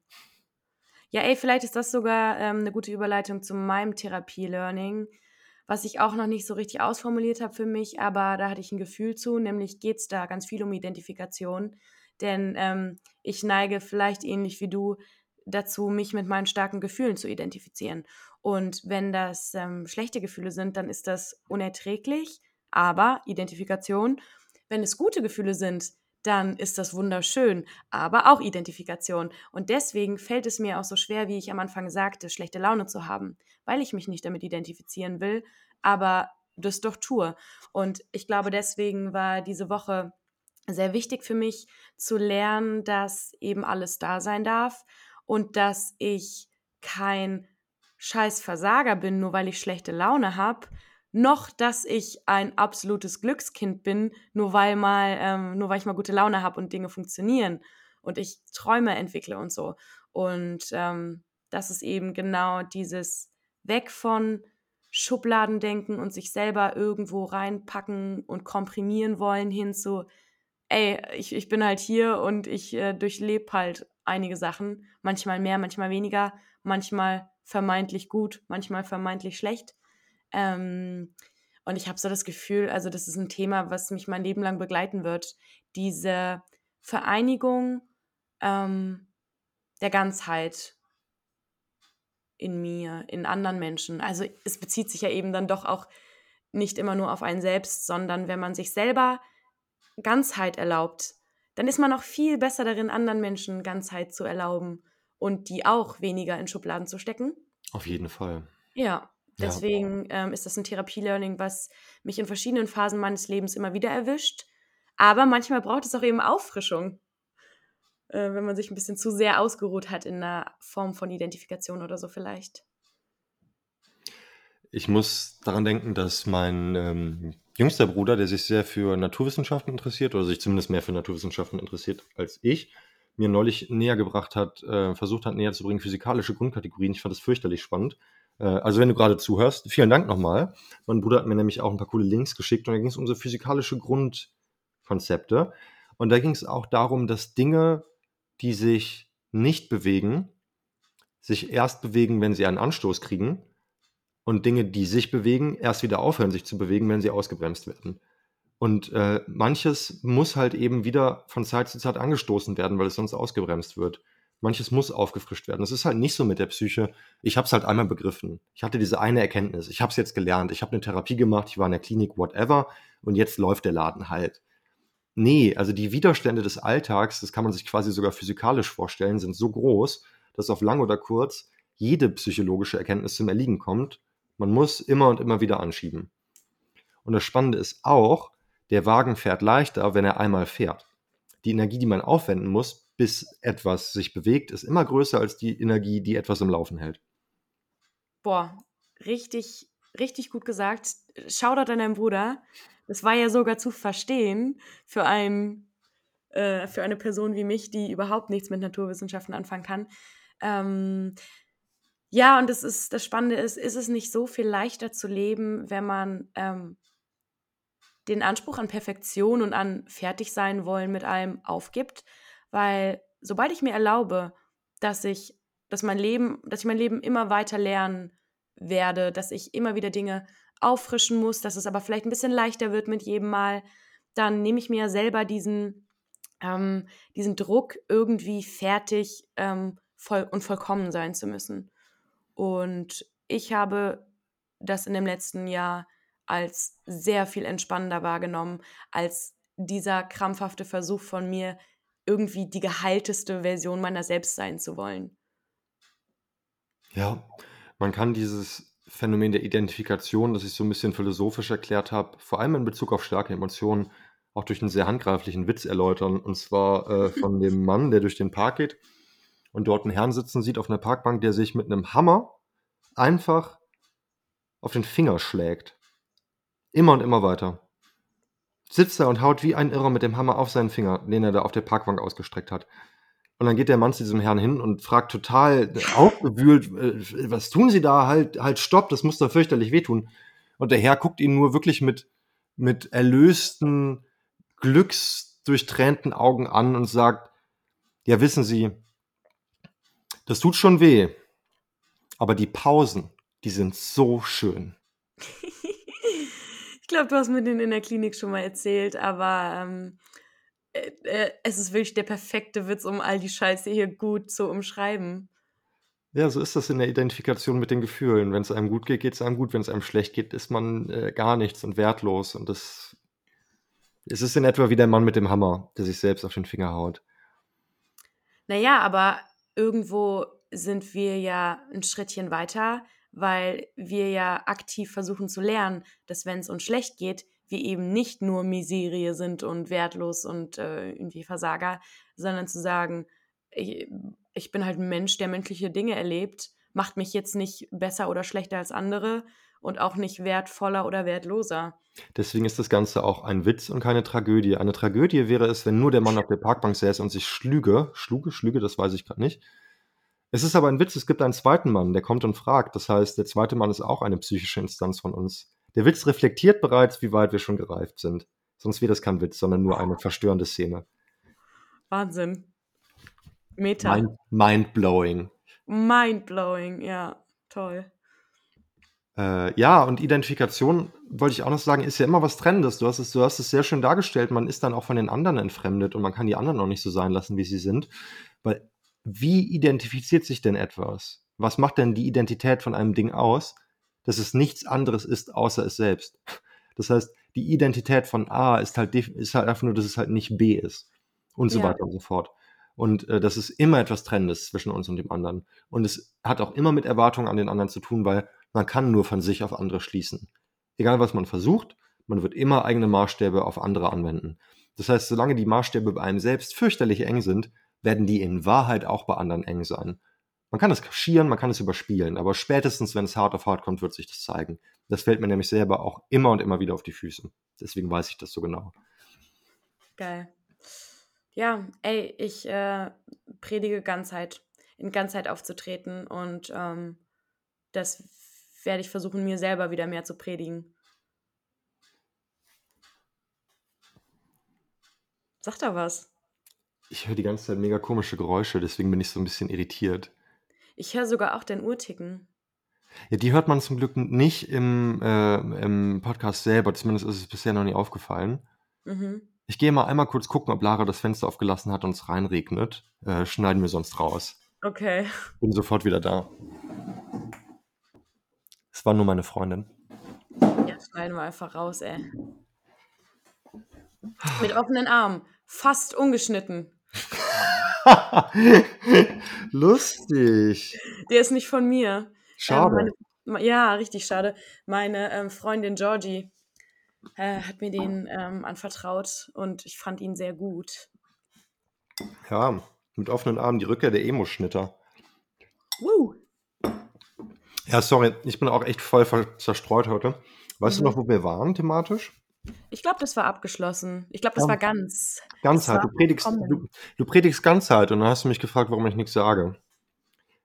Ja, ey, vielleicht ist das sogar ähm, eine gute Überleitung zu meinem Therapie-Learning, was ich auch noch nicht so richtig ausformuliert habe für mich, aber da hatte ich ein Gefühl zu, nämlich geht es da ganz viel um Identifikation. Denn ähm, ich neige vielleicht ähnlich wie du dazu, mich mit meinen starken Gefühlen zu identifizieren. Und wenn das ähm, schlechte Gefühle sind, dann ist das unerträglich, aber Identifikation. Wenn es gute Gefühle sind, dann ist das wunderschön, aber auch Identifikation. Und deswegen fällt es mir auch so schwer, wie ich am Anfang sagte, schlechte Laune zu haben, weil ich mich nicht damit identifizieren will, aber das doch tue. Und ich glaube, deswegen war diese Woche sehr wichtig für mich zu lernen, dass eben alles da sein darf und dass ich kein scheiß Versager bin, nur weil ich schlechte Laune habe, noch dass ich ein absolutes Glückskind bin, nur weil mal, ähm, nur weil ich mal gute Laune habe und Dinge funktionieren und ich Träume entwickle und so. Und ähm, das ist eben genau dieses Weg von Schubladendenken und sich selber irgendwo reinpacken und komprimieren wollen hin zu, ey, ich, ich bin halt hier und ich äh, durchlebe halt einige Sachen, manchmal mehr, manchmal weniger, manchmal vermeintlich gut, manchmal vermeintlich schlecht. Ähm, und ich habe so das Gefühl, also das ist ein Thema, was mich mein Leben lang begleiten wird. Diese Vereinigung ähm, der Ganzheit in mir, in anderen Menschen. Also es bezieht sich ja eben dann doch auch nicht immer nur auf einen selbst, sondern wenn man sich selber Ganzheit erlaubt, dann ist man auch viel besser darin, anderen Menschen Ganzheit zu erlauben und die auch weniger in Schubladen zu stecken. Auf jeden Fall. Ja, deswegen ja. ähm, ist das ein Therapielearning, was mich in verschiedenen Phasen meines Lebens immer wieder erwischt. Aber manchmal braucht es auch eben Auffrischung, äh, wenn man sich ein bisschen zu sehr ausgeruht hat in einer Form von Identifikation oder so vielleicht. Ich muss daran denken, dass mein ähm, jüngster Bruder, der sich sehr für Naturwissenschaften interessiert oder sich zumindest mehr für Naturwissenschaften interessiert als ich, mir neulich näher gebracht hat, äh, versucht hat näher zu bringen, physikalische Grundkategorien. Ich fand das fürchterlich spannend. Äh, also wenn du gerade zuhörst, vielen Dank nochmal. Mein Bruder hat mir nämlich auch ein paar coole Links geschickt und da ging es um so physikalische Grundkonzepte. Und da ging es auch darum, dass Dinge, die sich nicht bewegen, sich erst bewegen, wenn sie einen Anstoß kriegen und Dinge, die sich bewegen, erst wieder aufhören, sich zu bewegen, wenn sie ausgebremst werden. Und äh, manches muss halt eben wieder von Zeit zu Zeit angestoßen werden, weil es sonst ausgebremst wird. Manches muss aufgefrischt werden. Das ist halt nicht so mit der Psyche. Ich habe es halt einmal begriffen. Ich hatte diese eine Erkenntnis. Ich habe es jetzt gelernt. Ich habe eine Therapie gemacht. Ich war in der Klinik, whatever. Und jetzt läuft der Laden halt. Nee, also die Widerstände des Alltags, das kann man sich quasi sogar physikalisch vorstellen, sind so groß, dass auf lang oder kurz jede psychologische Erkenntnis zum Erliegen kommt. Man muss immer und immer wieder anschieben. Und das Spannende ist auch, der Wagen fährt leichter, wenn er einmal fährt. Die Energie, die man aufwenden muss, bis etwas sich bewegt, ist immer größer als die Energie, die etwas im Laufen hält. Boah, richtig, richtig gut gesagt. Shoutout an deinen Bruder. Das war ja sogar zu verstehen für, ein, äh, für eine Person wie mich, die überhaupt nichts mit Naturwissenschaften anfangen kann. Ähm, ja, und das ist das Spannende ist, ist es nicht so viel leichter zu leben, wenn man ähm, den Anspruch an Perfektion und an fertig sein wollen mit allem aufgibt, weil sobald ich mir erlaube, dass ich, dass mein Leben, dass ich mein Leben immer weiter lernen werde, dass ich immer wieder Dinge auffrischen muss, dass es aber vielleicht ein bisschen leichter wird mit jedem Mal, dann nehme ich mir selber diesen, ähm, diesen Druck, irgendwie fertig ähm, voll und vollkommen sein zu müssen. Und ich habe das in dem letzten Jahr als sehr viel entspannender wahrgenommen, als dieser krampfhafte Versuch von mir, irgendwie die geheilteste Version meiner selbst sein zu wollen. Ja, man kann dieses Phänomen der Identifikation, das ich so ein bisschen philosophisch erklärt habe, vor allem in Bezug auf starke Emotionen, auch durch einen sehr handgreiflichen Witz erläutern. Und zwar äh, [LAUGHS] von dem Mann, der durch den Park geht und dort einen Herrn sitzen sieht auf einer Parkbank, der sich mit einem Hammer einfach auf den Finger schlägt. Immer und immer weiter. Sitzt da und haut wie ein Irrer mit dem Hammer auf seinen Finger, den er da auf der Parkbank ausgestreckt hat. Und dann geht der Mann zu diesem Herrn hin und fragt total aufgewühlt, äh, was tun Sie da? Halt, halt, stopp, das muss doch fürchterlich wehtun. Und der Herr guckt ihn nur wirklich mit, mit erlösten, glücksdurchtränten Augen an und sagt, ja, wissen Sie, das tut schon weh. Aber die Pausen, die sind so schön. Ich glaube, du hast mir den in der Klinik schon mal erzählt, aber ähm, äh, äh, es ist wirklich der perfekte Witz, um all die Scheiße hier gut zu umschreiben. Ja, so ist das in der Identifikation mit den Gefühlen. Wenn es einem gut geht, geht es einem gut. Wenn es einem schlecht geht, ist man äh, gar nichts und wertlos. Und das Es ist in etwa wie der Mann mit dem Hammer, der sich selbst auf den Finger haut. Naja, aber irgendwo sind wir ja ein Schrittchen weiter, weil wir ja aktiv versuchen zu lernen, dass wenn es uns schlecht geht, wir eben nicht nur Miserie sind und wertlos und äh, irgendwie Versager, sondern zu sagen, ich, ich bin halt ein Mensch, der menschliche Dinge erlebt, macht mich jetzt nicht besser oder schlechter als andere und auch nicht wertvoller oder wertloser. Deswegen ist das Ganze auch ein Witz und keine Tragödie. Eine Tragödie wäre es, wenn nur der Mann auf der Parkbank säße und sich schlüge, schluge, schlüge, das weiß ich gerade nicht. Es ist aber ein Witz, es gibt einen zweiten Mann, der kommt und fragt. Das heißt, der zweite Mann ist auch eine psychische Instanz von uns. Der Witz reflektiert bereits, wie weit wir schon gereift sind. Sonst wäre das kein Witz, sondern nur eine verstörende Szene. Wahnsinn. Meta. Mind, mind-blowing. Mind-blowing, ja, toll. Äh, ja, und Identifikation, wollte ich auch noch sagen, ist ja immer was Trennendes. Du hast, es, du hast es sehr schön dargestellt. Man ist dann auch von den anderen entfremdet und man kann die anderen auch nicht so sein lassen, wie sie sind. Weil, wie identifiziert sich denn etwas? Was macht denn die Identität von einem Ding aus, dass es nichts anderes ist, außer es selbst? Das heißt, die Identität von A ist halt, ist halt einfach nur, dass es halt nicht B ist. Und so Ja. weiter und so fort. Und äh, das ist immer etwas Trennendes zwischen uns und dem anderen. Und es hat auch immer mit Erwartungen an den anderen zu tun, weil man kann nur von sich auf andere schließen. Egal was man versucht, man wird immer eigene Maßstäbe auf andere anwenden. Das heißt, solange die Maßstäbe bei einem selbst fürchterlich eng sind, werden die in Wahrheit auch bei anderen eng sein. Man kann es kaschieren, man kann es überspielen, aber spätestens, wenn es hart auf hart kommt, wird sich das zeigen. Das fällt mir nämlich selber auch immer und immer wieder auf die Füße. Deswegen weiß ich das so genau. Geil. Ja, ey, ich äh, predige Ganzheit, in Ganzheit aufzutreten und ähm, das werde ich versuchen, mir selber wieder mehr zu predigen. Sag da was. Ich höre die ganze Zeit mega komische Geräusche, deswegen bin ich so ein bisschen irritiert. Ich höre sogar auch dein Uhrticken. Ja, die hört man zum Glück nicht im, äh, im Podcast selber, zumindest ist es bisher noch nie aufgefallen. Mhm. Ich gehe mal einmal kurz gucken, ob Lara das Fenster aufgelassen hat und es reinregnet. Äh, schneiden wir sonst raus. Okay. Bin sofort wieder da. Es war nur meine Freundin. Ja, schneiden wir einfach raus, ey. Mit offenen Armen. Fast ungeschnitten. [LAUGHS] Lustig. Der ist nicht von mir. Schade. Ähm, meine, ja, richtig schade. Meine ähm, Freundin Georgie äh, hat mir den ähm, anvertraut und ich fand ihn sehr gut. ja, mit offenen Armen die Rückkehr der Emo-Schnitter. Woo. Ja, sorry, ich bin auch echt voll zerstreut heute. Weißt Mhm. du noch, wo wir waren thematisch? Ich glaube, das war abgeschlossen. Ich glaube, das Ja. war ganz. Ganzheit. war Du predigst, du, du predigst Ganzheit und dann hast du mich gefragt, warum ich nichts sage.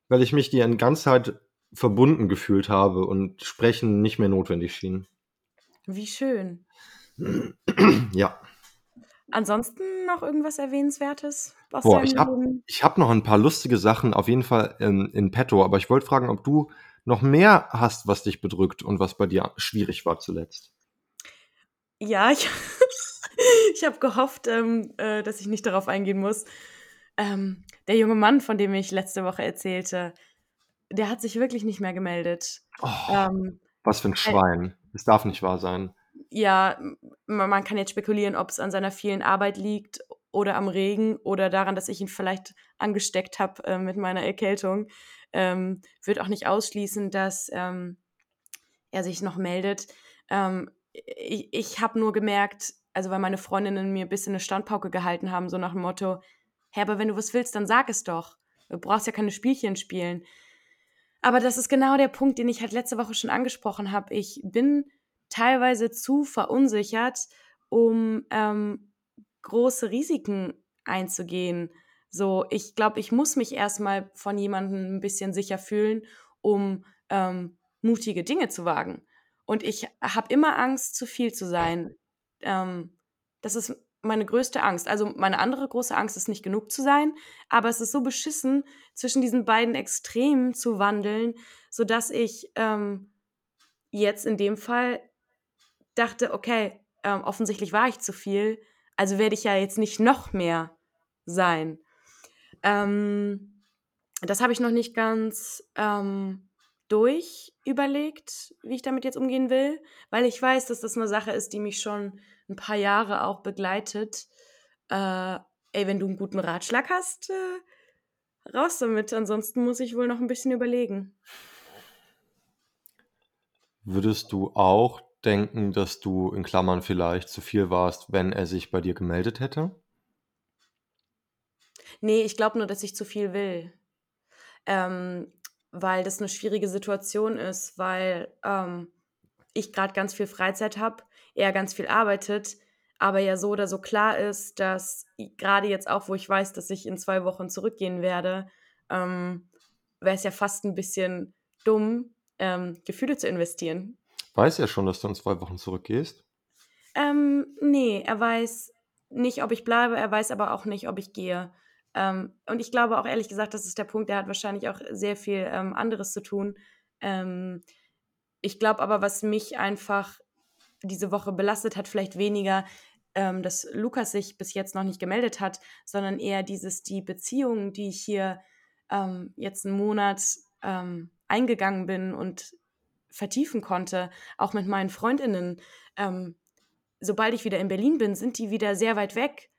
Weil ich mich dir in Ganzheit verbunden gefühlt habe und Sprechen nicht mehr notwendig schien. Wie schön. Ja. Ansonsten noch irgendwas Erwähnenswertes Boah, ich hab- habe noch ein paar lustige Sachen auf jeden Fall in, in petto, aber ich wollte fragen, ob du noch mehr hast, was dich bedrückt und was bei dir schwierig war zuletzt. Ja, ich, [LAUGHS] ich habe gehofft, ähm, äh, dass ich nicht darauf eingehen muss. Ähm, der junge Mann, von dem ich letzte Woche erzählte, der hat sich wirklich nicht mehr gemeldet. Oh, Ähm, was für ein Schwein. Das darf nicht wahr sein. ja, man kann jetzt spekulieren, ob es an seiner vielen Arbeit liegt oder am Regen oder daran, dass ich ihn vielleicht angesteckt habe äh, mit meiner Erkältung. Ähm, wird auch nicht ausschließen, dass ähm, er sich noch meldet. Ähm, ich ich habe nur gemerkt, also weil meine Freundinnen mir ein bisschen eine Standpauke gehalten haben, so nach dem Motto, hä, aber wenn du was willst, dann sag es doch. Du brauchst ja keine Spielchen spielen. Aber das ist genau der Punkt, den ich halt letzte Woche schon angesprochen habe. Ich bin teilweise zu verunsichert, um ähm, große Risiken einzugehen. So, ich glaube, ich muss mich erstmal von jemandem ein bisschen sicher fühlen, um ähm, mutige Dinge zu wagen. Und ich habe immer Angst, zu viel zu sein. Ähm, das ist meine größte Angst. Also meine andere große Angst ist nicht genug zu sein, aber es ist so beschissen, zwischen diesen beiden Extremen zu wandeln, sodass ich ähm, jetzt in dem Fall dachte, okay, ähm, offensichtlich war ich zu viel, also werde ich ja jetzt nicht noch mehr sein. Ähm, das habe ich noch nicht ganz ähm, durch überlegt, wie ich damit jetzt umgehen will, weil ich weiß, dass das eine Sache ist, die mich schon ein paar Jahre auch begleitet. Äh, ey, wenn du einen guten Ratschlag hast, äh, raus damit. Ansonsten muss ich wohl noch ein bisschen überlegen. Würdest du auch denken, dass du in Klammern vielleicht zu viel warst, wenn er sich bei dir gemeldet hätte? Nee, ich glaube nur, dass ich zu viel will. Ähm, weil das eine schwierige Situation ist, weil ähm, ich gerade ganz viel Freizeit habe, er ganz viel arbeitet, aber ja so oder so klar ist, dass gerade jetzt auch, wo ich weiß, dass ich in zwei Wochen zurückgehen werde, ähm, wäre es ja fast ein bisschen dumm, ähm, Gefühle zu investieren. Weiß er schon, dass du in zwei Wochen zurückgehst? Ähm, nee, er weiß nicht, ob ich bleibe, er weiß aber auch nicht, ob ich gehe. Ähm, und ich glaube auch ehrlich gesagt, das ist der Punkt, der hat wahrscheinlich auch sehr viel ähm, anderes zu tun. Ähm, ich glaube aber, was mich einfach diese Woche belastet hat, vielleicht weniger, ähm, dass Lukas sich bis jetzt noch nicht gemeldet hat, sondern eher dieses, die Beziehung, die ich hier ähm, jetzt einen Monat ähm, eingegangen bin und vertiefen konnte, auch mit meinen Freundinnen. sobald ich wieder in Berlin bin, sind die wieder sehr weit weg.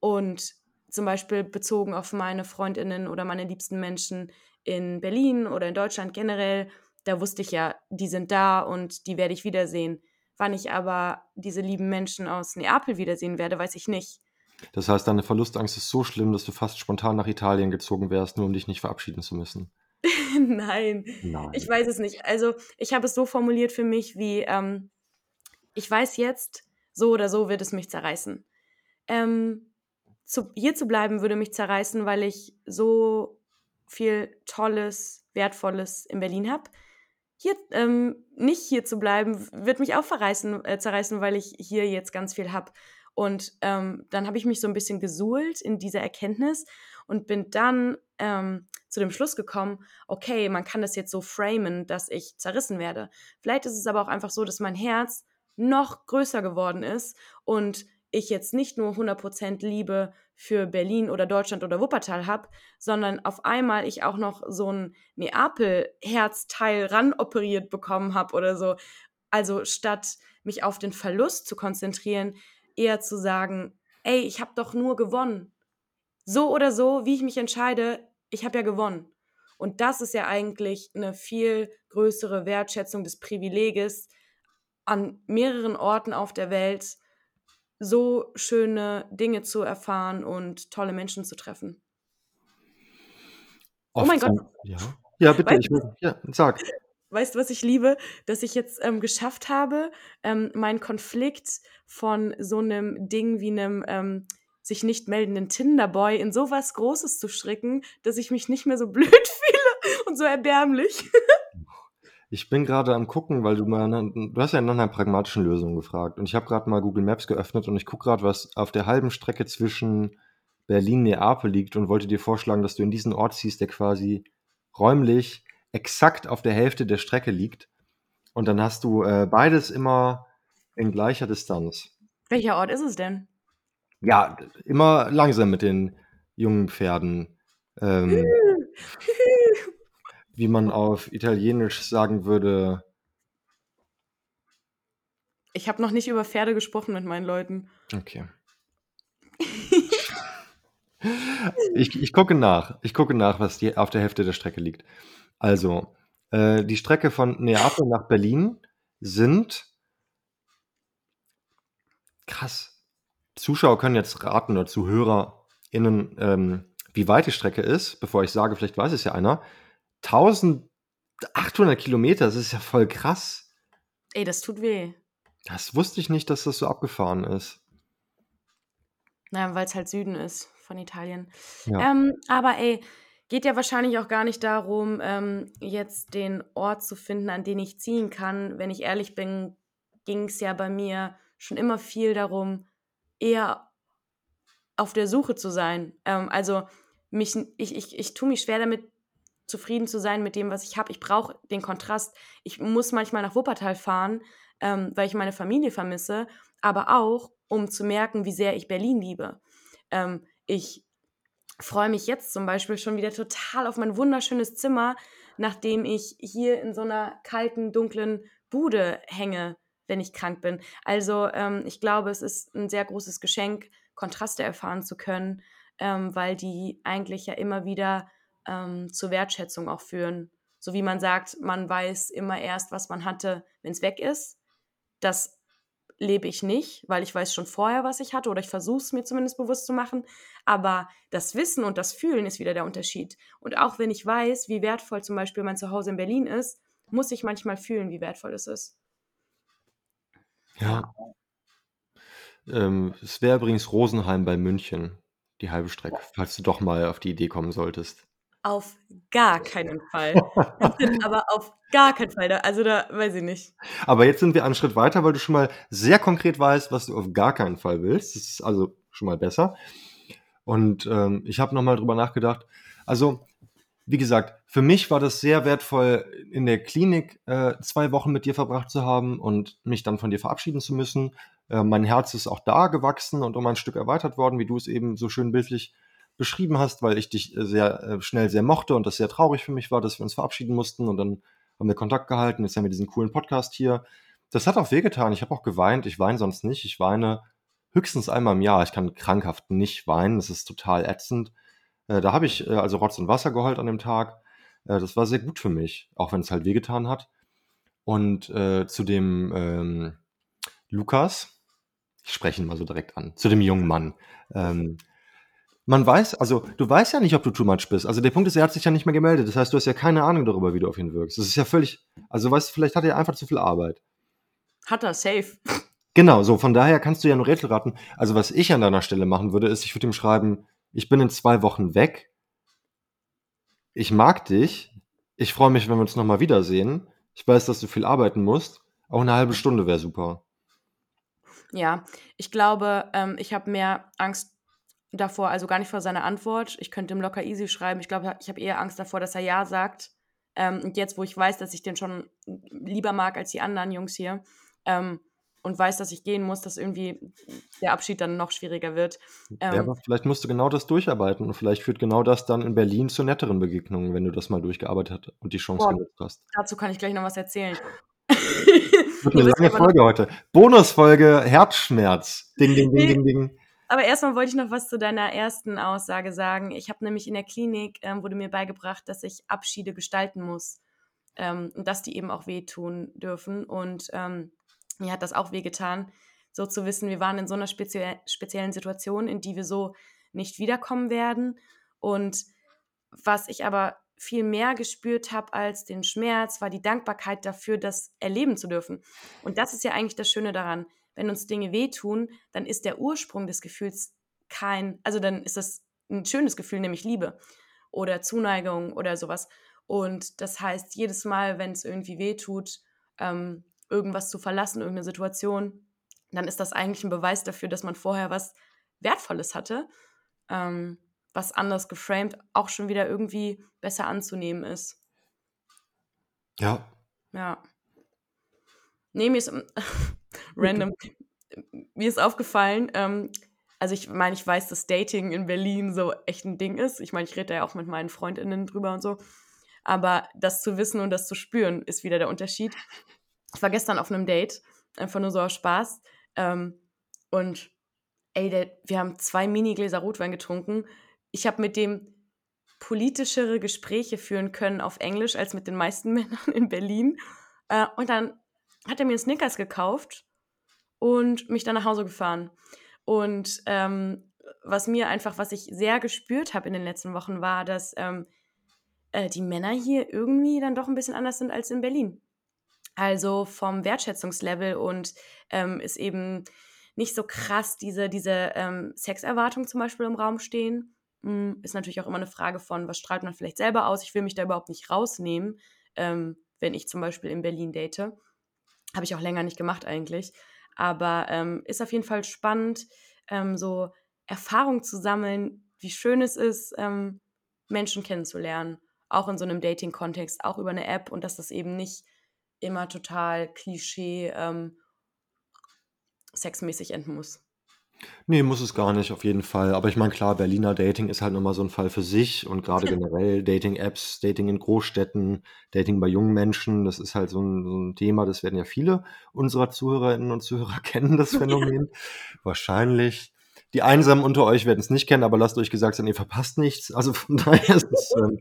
Und zum Beispiel bezogen auf meine Freundinnen oder meine liebsten Menschen in Berlin oder in Deutschland generell, da wusste ich ja, die sind da und die werde ich wiedersehen. Wann ich aber diese lieben Menschen aus Neapel wiedersehen werde, weiß ich nicht. Das heißt, deine Verlustangst ist so schlimm, dass du fast spontan nach Italien gezogen wärst, nur um dich nicht verabschieden zu müssen. [LAUGHS] Nein. Nein. Ich weiß es nicht. Also, ich habe es so formuliert für mich, wie ähm, ich weiß jetzt, so oder so wird es mich zerreißen. Ähm, zu, hier zu bleiben würde mich zerreißen, weil ich so viel Tolles, Wertvolles in Berlin habe. Hier ähm, nicht hier zu bleiben, wird mich auch verreißen, äh, zerreißen, weil ich hier jetzt ganz viel habe. Und ähm, dann habe ich mich so ein bisschen gesuhlt in dieser Erkenntnis und bin dann ähm, zu dem Schluss gekommen, okay, man kann das jetzt so framen, dass ich zerrissen werde. Vielleicht ist es aber auch einfach so, dass mein Herz noch größer geworden ist und ich jetzt nicht nur 100% Liebe für Berlin oder Deutschland oder Wuppertal habe, sondern auf einmal ich auch noch so ein Neapel-Herzteil ranoperiert bekommen habe oder so. Also statt mich auf den Verlust zu konzentrieren, eher zu sagen, ey, ich habe doch nur gewonnen. So oder so, wie ich mich entscheide, ich habe ja gewonnen. Und das ist ja eigentlich eine viel größere Wertschätzung des Privileges, an mehreren Orten auf der Welt so schöne Dinge zu erfahren und tolle Menschen zu treffen. Oh mein Gott. Ja, ja bitte, weißt, ich will, ja, sag. Weißt du, was ich liebe? Dass ich jetzt ähm, geschafft habe, ähm, meinen Konflikt von so einem Ding wie einem ähm, sich nicht meldenden Tinderboy in sowas Großes zu stricken, dass ich mich nicht mehr so [LAUGHS] blöd fühle und so erbärmlich. Ich bin gerade am gucken, weil du mal du hast ja nach einer pragmatischen Lösung gefragt und ich habe gerade mal Google Maps geöffnet und ich gucke gerade, was auf der halben Strecke zwischen Berlin-Neapel liegt und wollte dir vorschlagen, dass du in diesen Ort ziehst, der quasi räumlich exakt auf der Hälfte der Strecke liegt. Und dann hast du äh, beides immer in gleicher Distanz. Welcher Ort ist es denn? Ja, immer langsam mit den jungen Pferden. Ähm, [LAUGHS] wie man auf Italienisch sagen würde. Ich habe noch nicht über Pferde gesprochen mit meinen Leuten. Okay. [LAUGHS] ich, ich gucke nach. Ich gucke nach, was die, auf der Hälfte der Strecke liegt. Also, äh, die Strecke von Neapel nach Berlin sind krass. Zuschauer können jetzt raten oder ZuhörerInnen, ähm, wie weit die Strecke ist, bevor ich sage, vielleicht weiß es ja einer. 1800 Kilometer, das ist ja voll krass. Ey, das tut weh. Das wusste ich nicht, dass das so abgefahren ist. Naja, weil es halt Süden ist von Italien. Ja. Ähm, aber ey, geht ja wahrscheinlich auch gar nicht darum, ähm, jetzt den Ort zu finden, an den ich ziehen kann. Wenn ich ehrlich bin, ging es ja bei mir schon immer viel darum, eher auf der Suche zu sein. Ähm, also mich, ich, ich, ich tue mich schwer damit, zufrieden zu sein mit dem, was ich habe. Ich brauche den Kontrast. Ich muss manchmal nach Wuppertal fahren, ähm, weil ich meine Familie vermisse, aber auch, um zu merken, wie sehr ich Berlin liebe. Ähm, ich freue mich jetzt zum Beispiel schon wieder total auf mein wunderschönes Zimmer, nachdem ich hier in so einer kalten, dunklen Bude hänge wenn ich krank bin. Also ähm, ich glaube, es ist ein sehr großes Geschenk, Kontraste erfahren zu können, ähm, weil die eigentlich ja immer wieder ähm, zur Wertschätzung auch führen. So wie man sagt, man weiß immer erst, was man hatte, wenn es weg ist. Das lebe ich nicht, weil ich weiß schon vorher, was ich hatte oder ich versuche es mir zumindest bewusst zu machen. Aber das Wissen und das Fühlen ist wieder der Unterschied. Und auch wenn ich weiß, wie wertvoll zum Beispiel mein Zuhause in Berlin ist, muss ich manchmal fühlen, wie wertvoll es ist. Ja. Ähm, es wäre übrigens Rosenheim bei München, die halbe Strecke, falls du doch mal auf die Idee kommen solltest. Auf gar keinen Fall. [LAUGHS] aber auf gar keinen Fall. also da weiß ich nicht. Aber jetzt sind wir einen Schritt weiter, weil du schon mal sehr konkret weißt, was du auf gar keinen Fall willst. Das ist also schon mal besser. Und ähm, ich habe nochmal drüber nachgedacht. Also, wie gesagt, für mich war das sehr wertvoll, in der Klinik äh, zwei Wochen mit dir verbracht zu haben und mich dann von dir verabschieden zu müssen. Äh, mein Herz ist auch da gewachsen und um ein Stück erweitert worden, wie du es eben so schön bildlich beschrieben hast, weil ich dich äh, sehr äh, schnell sehr mochte und das sehr traurig für mich war, dass wir uns verabschieden mussten und dann haben wir Kontakt gehalten. Jetzt haben wir diesen coolen Podcast hier. Das hat auch wehgetan. Ich habe auch geweint. Ich weine sonst nicht. Ich weine höchstens einmal im Jahr. Ich kann krankhaft nicht weinen. Das ist total ätzend. Äh, da habe ich also Rotz und Wasser geheult an dem Tag. Das war sehr gut für mich, auch wenn es halt wehgetan hat. Und zu dem ähm, Lukas, ich spreche ihn mal so direkt an, zu dem jungen Mann. Ähm, man weiß, also du weißt ja nicht, ob du too much bist. Also der Punkt ist, er hat sich ja nicht mehr gemeldet. Das heißt, du hast ja keine Ahnung darüber, wie du auf ihn wirkst. Das ist ja völlig, also weißt du, vielleicht hat er einfach zu viel Arbeit. Hat er, safe. Genau, so von daher kannst du ja nur Rätsel raten. Also was ich an deiner Stelle machen würde, ist, ich würde ihm schreiben, ich bin in zwei Wochen weg. Ich mag dich. Ich freue mich, wenn wir uns nochmal wiedersehen. Ich weiß, dass du viel arbeiten musst. Auch eine halbe Stunde wäre super. Ja, ich glaube, ähm, ich habe mehr Angst davor, also gar nicht vor seiner Antwort. Ich könnte ihm locker easy schreiben. Ich glaube, ich habe eher Angst davor, dass er Ja sagt. Ähm, und jetzt, wo ich weiß, dass ich den schon lieber mag als die anderen Jungs hier ähm, und weiß, dass ich gehen muss, dass irgendwie der Abschied dann noch schwieriger wird. Ähm, ja, aber vielleicht musst du genau das durcharbeiten und vielleicht führt genau das dann in Berlin zu netteren Begegnungen, wenn du das mal durchgearbeitet hast und die Chance genutzt hast. Dazu kann ich gleich noch was erzählen. Wird [LAUGHS] eine lange Folge heute. Bonusfolge Herzschmerz. Ding, ding, ding, ding, ding. Aber erstmal wollte ich noch was zu deiner ersten Aussage sagen. Ich habe nämlich in der Klinik, ähm, wurde mir beigebracht, dass ich Abschiede gestalten muss ähm, und dass die eben auch wehtun dürfen. Und ähm, mir hat das auch wehgetan, so zu wissen, wir waren in so einer spezie speziellen Situation, in die wir so nicht wiederkommen werden. Und was ich aber viel mehr gespürt habe als den Schmerz, war die Dankbarkeit dafür, das erleben zu dürfen. Und das ist ja eigentlich das Schöne daran wenn uns Dinge wehtun, dann ist der Ursprung des Gefühls kein, also dann ist das ein schönes Gefühl, nämlich Liebe oder Zuneigung oder sowas. Und das heißt, jedes Mal, wenn es irgendwie wehtut, ähm, irgendwas zu verlassen, irgendeine Situation, dann ist das eigentlich ein Beweis dafür, dass man vorher was Wertvolles hatte, ähm, was anders geframed auch schon wieder irgendwie besser anzunehmen ist. Ja. Ja. Nee, mir ist [LAUGHS] random. Mir ist aufgefallen, ähm, also ich meine, ich weiß, dass Dating in Berlin so echt ein Ding ist. Ich meine, ich rede da ja auch mit meinen FreundInnen drüber und so. Aber das zu wissen und das zu spüren, ist wieder der Unterschied. Ich war gestern auf einem Date, einfach nur so aus Spaß. Ähm, und ey, der, wir haben zwei Minigläser Rotwein getrunken. Ich habe mit dem politischere Gespräche führen können auf Englisch als mit den meisten [LAUGHS] Männern in Berlin. Äh, und dann hat er mir Snickers gekauft und mich dann nach Hause gefahren. Und ähm, was mir einfach, was ich sehr gespürt habe in den letzten Wochen, war, dass ähm, äh, die Männer hier irgendwie dann doch ein bisschen anders sind als in Berlin. Also vom Wertschätzungslevel und ähm, ist eben nicht so krass diese, diese ähm, Sexerwartung zum Beispiel im Raum stehen. Hm, ist natürlich auch immer eine Frage von, was strahlt man vielleicht selber aus. Ich will mich da überhaupt nicht rausnehmen, ähm, wenn ich zum Beispiel in Berlin date. Habe ich auch länger nicht gemacht eigentlich. Aber ähm, ist auf jeden Fall spannend, ähm, so Erfahrung zu sammeln, wie schön es ist, ähm, Menschen kennenzulernen. Auch in so einem Dating-Kontext, auch über eine App und dass das eben nicht immer total Klischee ähm, sexmäßig enden muss. Nee, muss es gar nicht, auf jeden Fall. Aber ich meine, klar, Berliner Dating ist halt nochmal so ein Fall für sich und gerade generell Dating-Apps, Dating in Großstädten, Dating bei jungen Menschen, das ist halt so ein, so 'n Thema, das werden ja viele unserer Zuhörerinnen und Zuhörer [LAUGHS] kennen, das Phänomen. Wahrscheinlich. Die Einsamen unter euch werden es nicht kennen, aber lasst euch gesagt sein, ihr verpasst nichts. Also von [LAUGHS] daher ist es, ähm,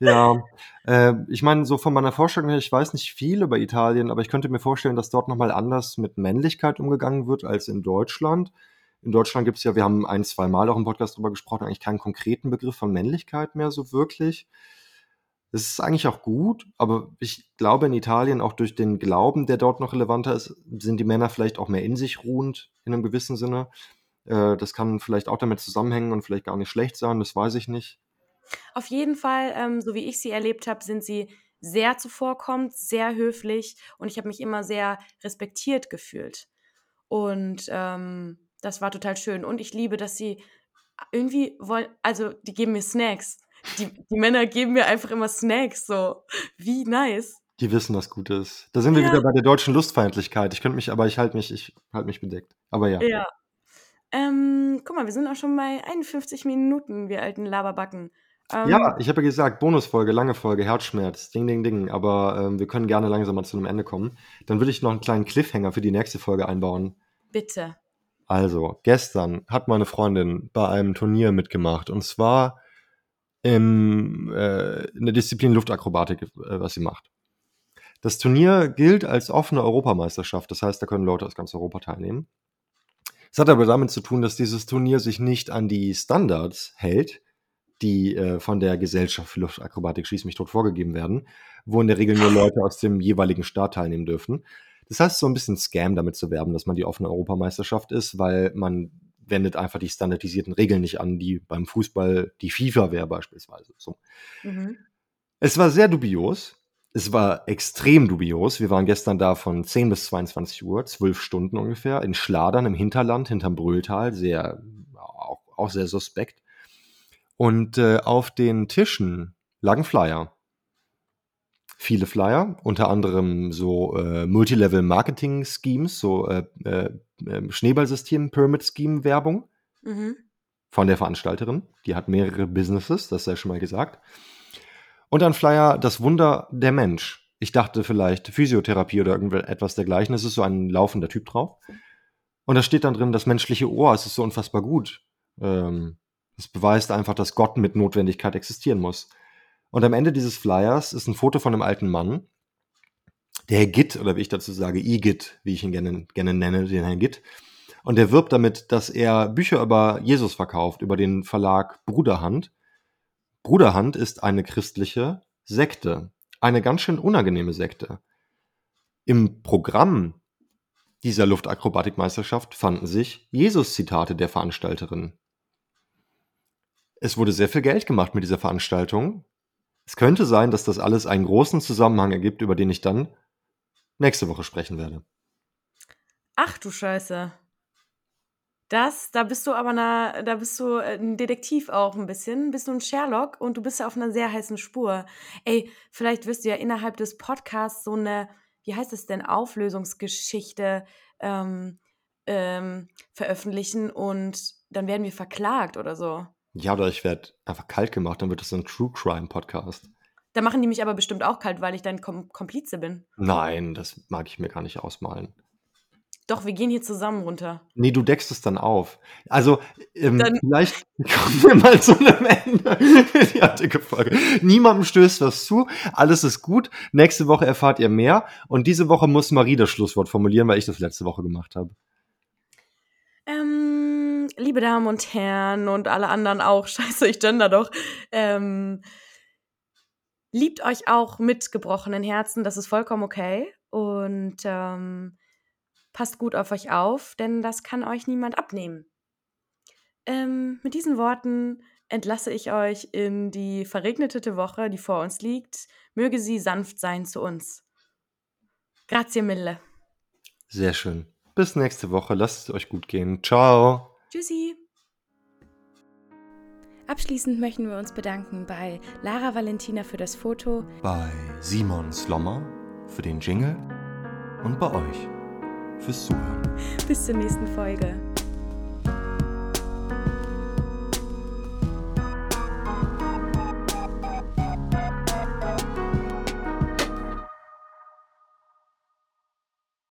ja, äh, ich meine, so von meiner Vorstellung her, ich weiß nicht viel über Italien, aber ich könnte mir vorstellen, dass dort nochmal anders mit Männlichkeit umgegangen wird als in Deutschland. In Deutschland gibt es ja, wir haben ein, zwei Mal auch im Podcast drüber gesprochen, eigentlich keinen konkreten Begriff von Männlichkeit mehr so wirklich. Das ist eigentlich auch gut, aber ich glaube in Italien auch durch den Glauben, der dort noch relevanter ist, sind die Männer vielleicht auch mehr in sich ruhend in einem gewissen Sinne. Äh, das kann vielleicht auch damit zusammenhängen und vielleicht gar nicht schlecht sein, das weiß ich nicht. Auf jeden Fall, ähm, so wie ich sie erlebt habe, sind sie sehr zuvorkommend, sehr höflich und ich habe mich immer sehr respektiert gefühlt. Und ähm, das war total schön. Und ich liebe, dass sie irgendwie wollen, also die geben mir Snacks. Die, die Männer geben mir einfach immer Snacks, so. Wie nice. Die wissen, was gut ist. Da sind wir ja. wieder bei der deutschen Lustfeindlichkeit. Ich könnte mich, aber ich halte mich, ich halte mich bedeckt. Aber ja. Ja, ähm, guck mal, wir sind auch schon bei 51 Minuten, wir alten Laberbacken. Ähm, ja, ich habe ja gesagt, Bonusfolge, lange Folge, Herzschmerz, Ding, Ding, Ding. Aber ähm, wir können gerne langsam mal zu einem Ende kommen. Dann würde ich noch einen kleinen Cliffhanger für die nächste Folge einbauen. Bitte. Also, gestern hat meine Freundin bei einem Turnier mitgemacht und zwar im, äh, in der Disziplin Luftakrobatik, äh, was sie macht. Das Turnier gilt als offene Europameisterschaft, das heißt, da können Leute aus ganz Europa teilnehmen. Es hat aber damit zu tun, dass dieses Turnier sich nicht an die Standards hält, die äh, von der Gesellschaft für Luftakrobatik Schieß mich tot vorgegeben werden, wo in der Regel nur [LAUGHS] Leute aus dem jeweiligen Staat teilnehmen dürfen. Das heißt, so ein bisschen Scam damit zu werben, dass man die offene Europameisterschaft ist, weil man wendet einfach die standardisierten Regeln nicht an, die beim Fußball die FIFA wäre beispielsweise. So. Mhm. Es war sehr dubios es war extrem dubios. Wir waren gestern da von 10 bis 22 Uhr, zwölf Stunden ungefähr, in Schladern im Hinterland, hinterm Brühltal, sehr, auch, auch sehr suspekt. Und äh, auf den Tischen lagen Flyer. Viele Flyer, unter anderem so äh, Multilevel-Marketing-Schemes, so äh, äh, ähm, Schneeballsystem-Pyramid-Scheme-Werbung mhm. von der Veranstalterin. Die hat mehrere Businesses, das sei schon mal gesagt. Und ein Flyer Das Wunder der Mensch. Ich dachte vielleicht Physiotherapie oder irgendetwas dergleichen. Es ist so ein laufender Typ drauf. Und da steht dann drin, das menschliche Ohr, es ist so unfassbar gut. Ähm, es beweist einfach, dass Gott mit Notwendigkeit existieren muss. Und am Ende dieses Flyers ist ein Foto von einem alten Mann, der Herr Gitt, oder wie ich dazu sage, Igitt, wie ich ihn gerne, gerne nenne, den Herrn Gitt. Und der wirbt damit, dass er Bücher über Jesus verkauft, über den Verlag Bruderhand. Bruderhand ist eine christliche Sekte, eine ganz schön unangenehme Sekte. Im Programm dieser Luftakrobatikmeisterschaft fanden sich Jesus-Zitate der Veranstalterin. Es wurde sehr viel Geld gemacht mit dieser Veranstaltung. Es könnte sein, dass das alles einen großen Zusammenhang ergibt, über den ich dann nächste Woche sprechen werde. Ach du Scheiße. Das, da bist du aber eine, da bist du äh, ein Detektiv auch ein bisschen, bist du ein Sherlock und du bist ja auf einer sehr heißen Spur. Ey, vielleicht wirst du ja innerhalb des Podcasts so eine, wie heißt es denn, Auflösungsgeschichte ähm, ähm, veröffentlichen und dann werden wir verklagt oder so. Ja, oder ich werde einfach kalt gemacht, dann wird das so ein True Crime Podcast. Da machen die mich aber bestimmt auch kalt, weil ich dein Kom Komplize bin. Nein, das mag ich mir gar nicht ausmalen. Doch, wir gehen hier zusammen runter. Nee, du deckst es dann auf. Also, ähm, dann vielleicht [LAUGHS] kommen wir mal zu einem Ende. [LAUGHS] Die heutige Folge. Niemandem stößt was zu. Alles ist gut. Nächste Woche erfahrt ihr mehr. Und diese Woche muss Marie das Schlusswort formulieren, weil ich das letzte Woche gemacht habe. Liebe Damen und Herren und alle anderen auch. [LAUGHS] Scheiße, ich gender doch. Ähm, liebt euch auch mit gebrochenen Herzen. Das ist vollkommen okay. Und, ähm, Passt gut auf euch auf, denn das kann euch niemand abnehmen. Ähm, mit diesen Worten entlasse ich euch in die verregnete Woche, die vor uns liegt. Möge sie sanft sein zu uns. Grazie mille. Sehr schön. Bis nächste Woche. Lasst es euch gut gehen. Ciao. Tschüssi. Abschließend möchten wir uns bedanken bei Lara Valentina für das Foto, bei Simon Slommer für den Jingle und bei euch fürs Zuhören. Bis zur nächsten Folge.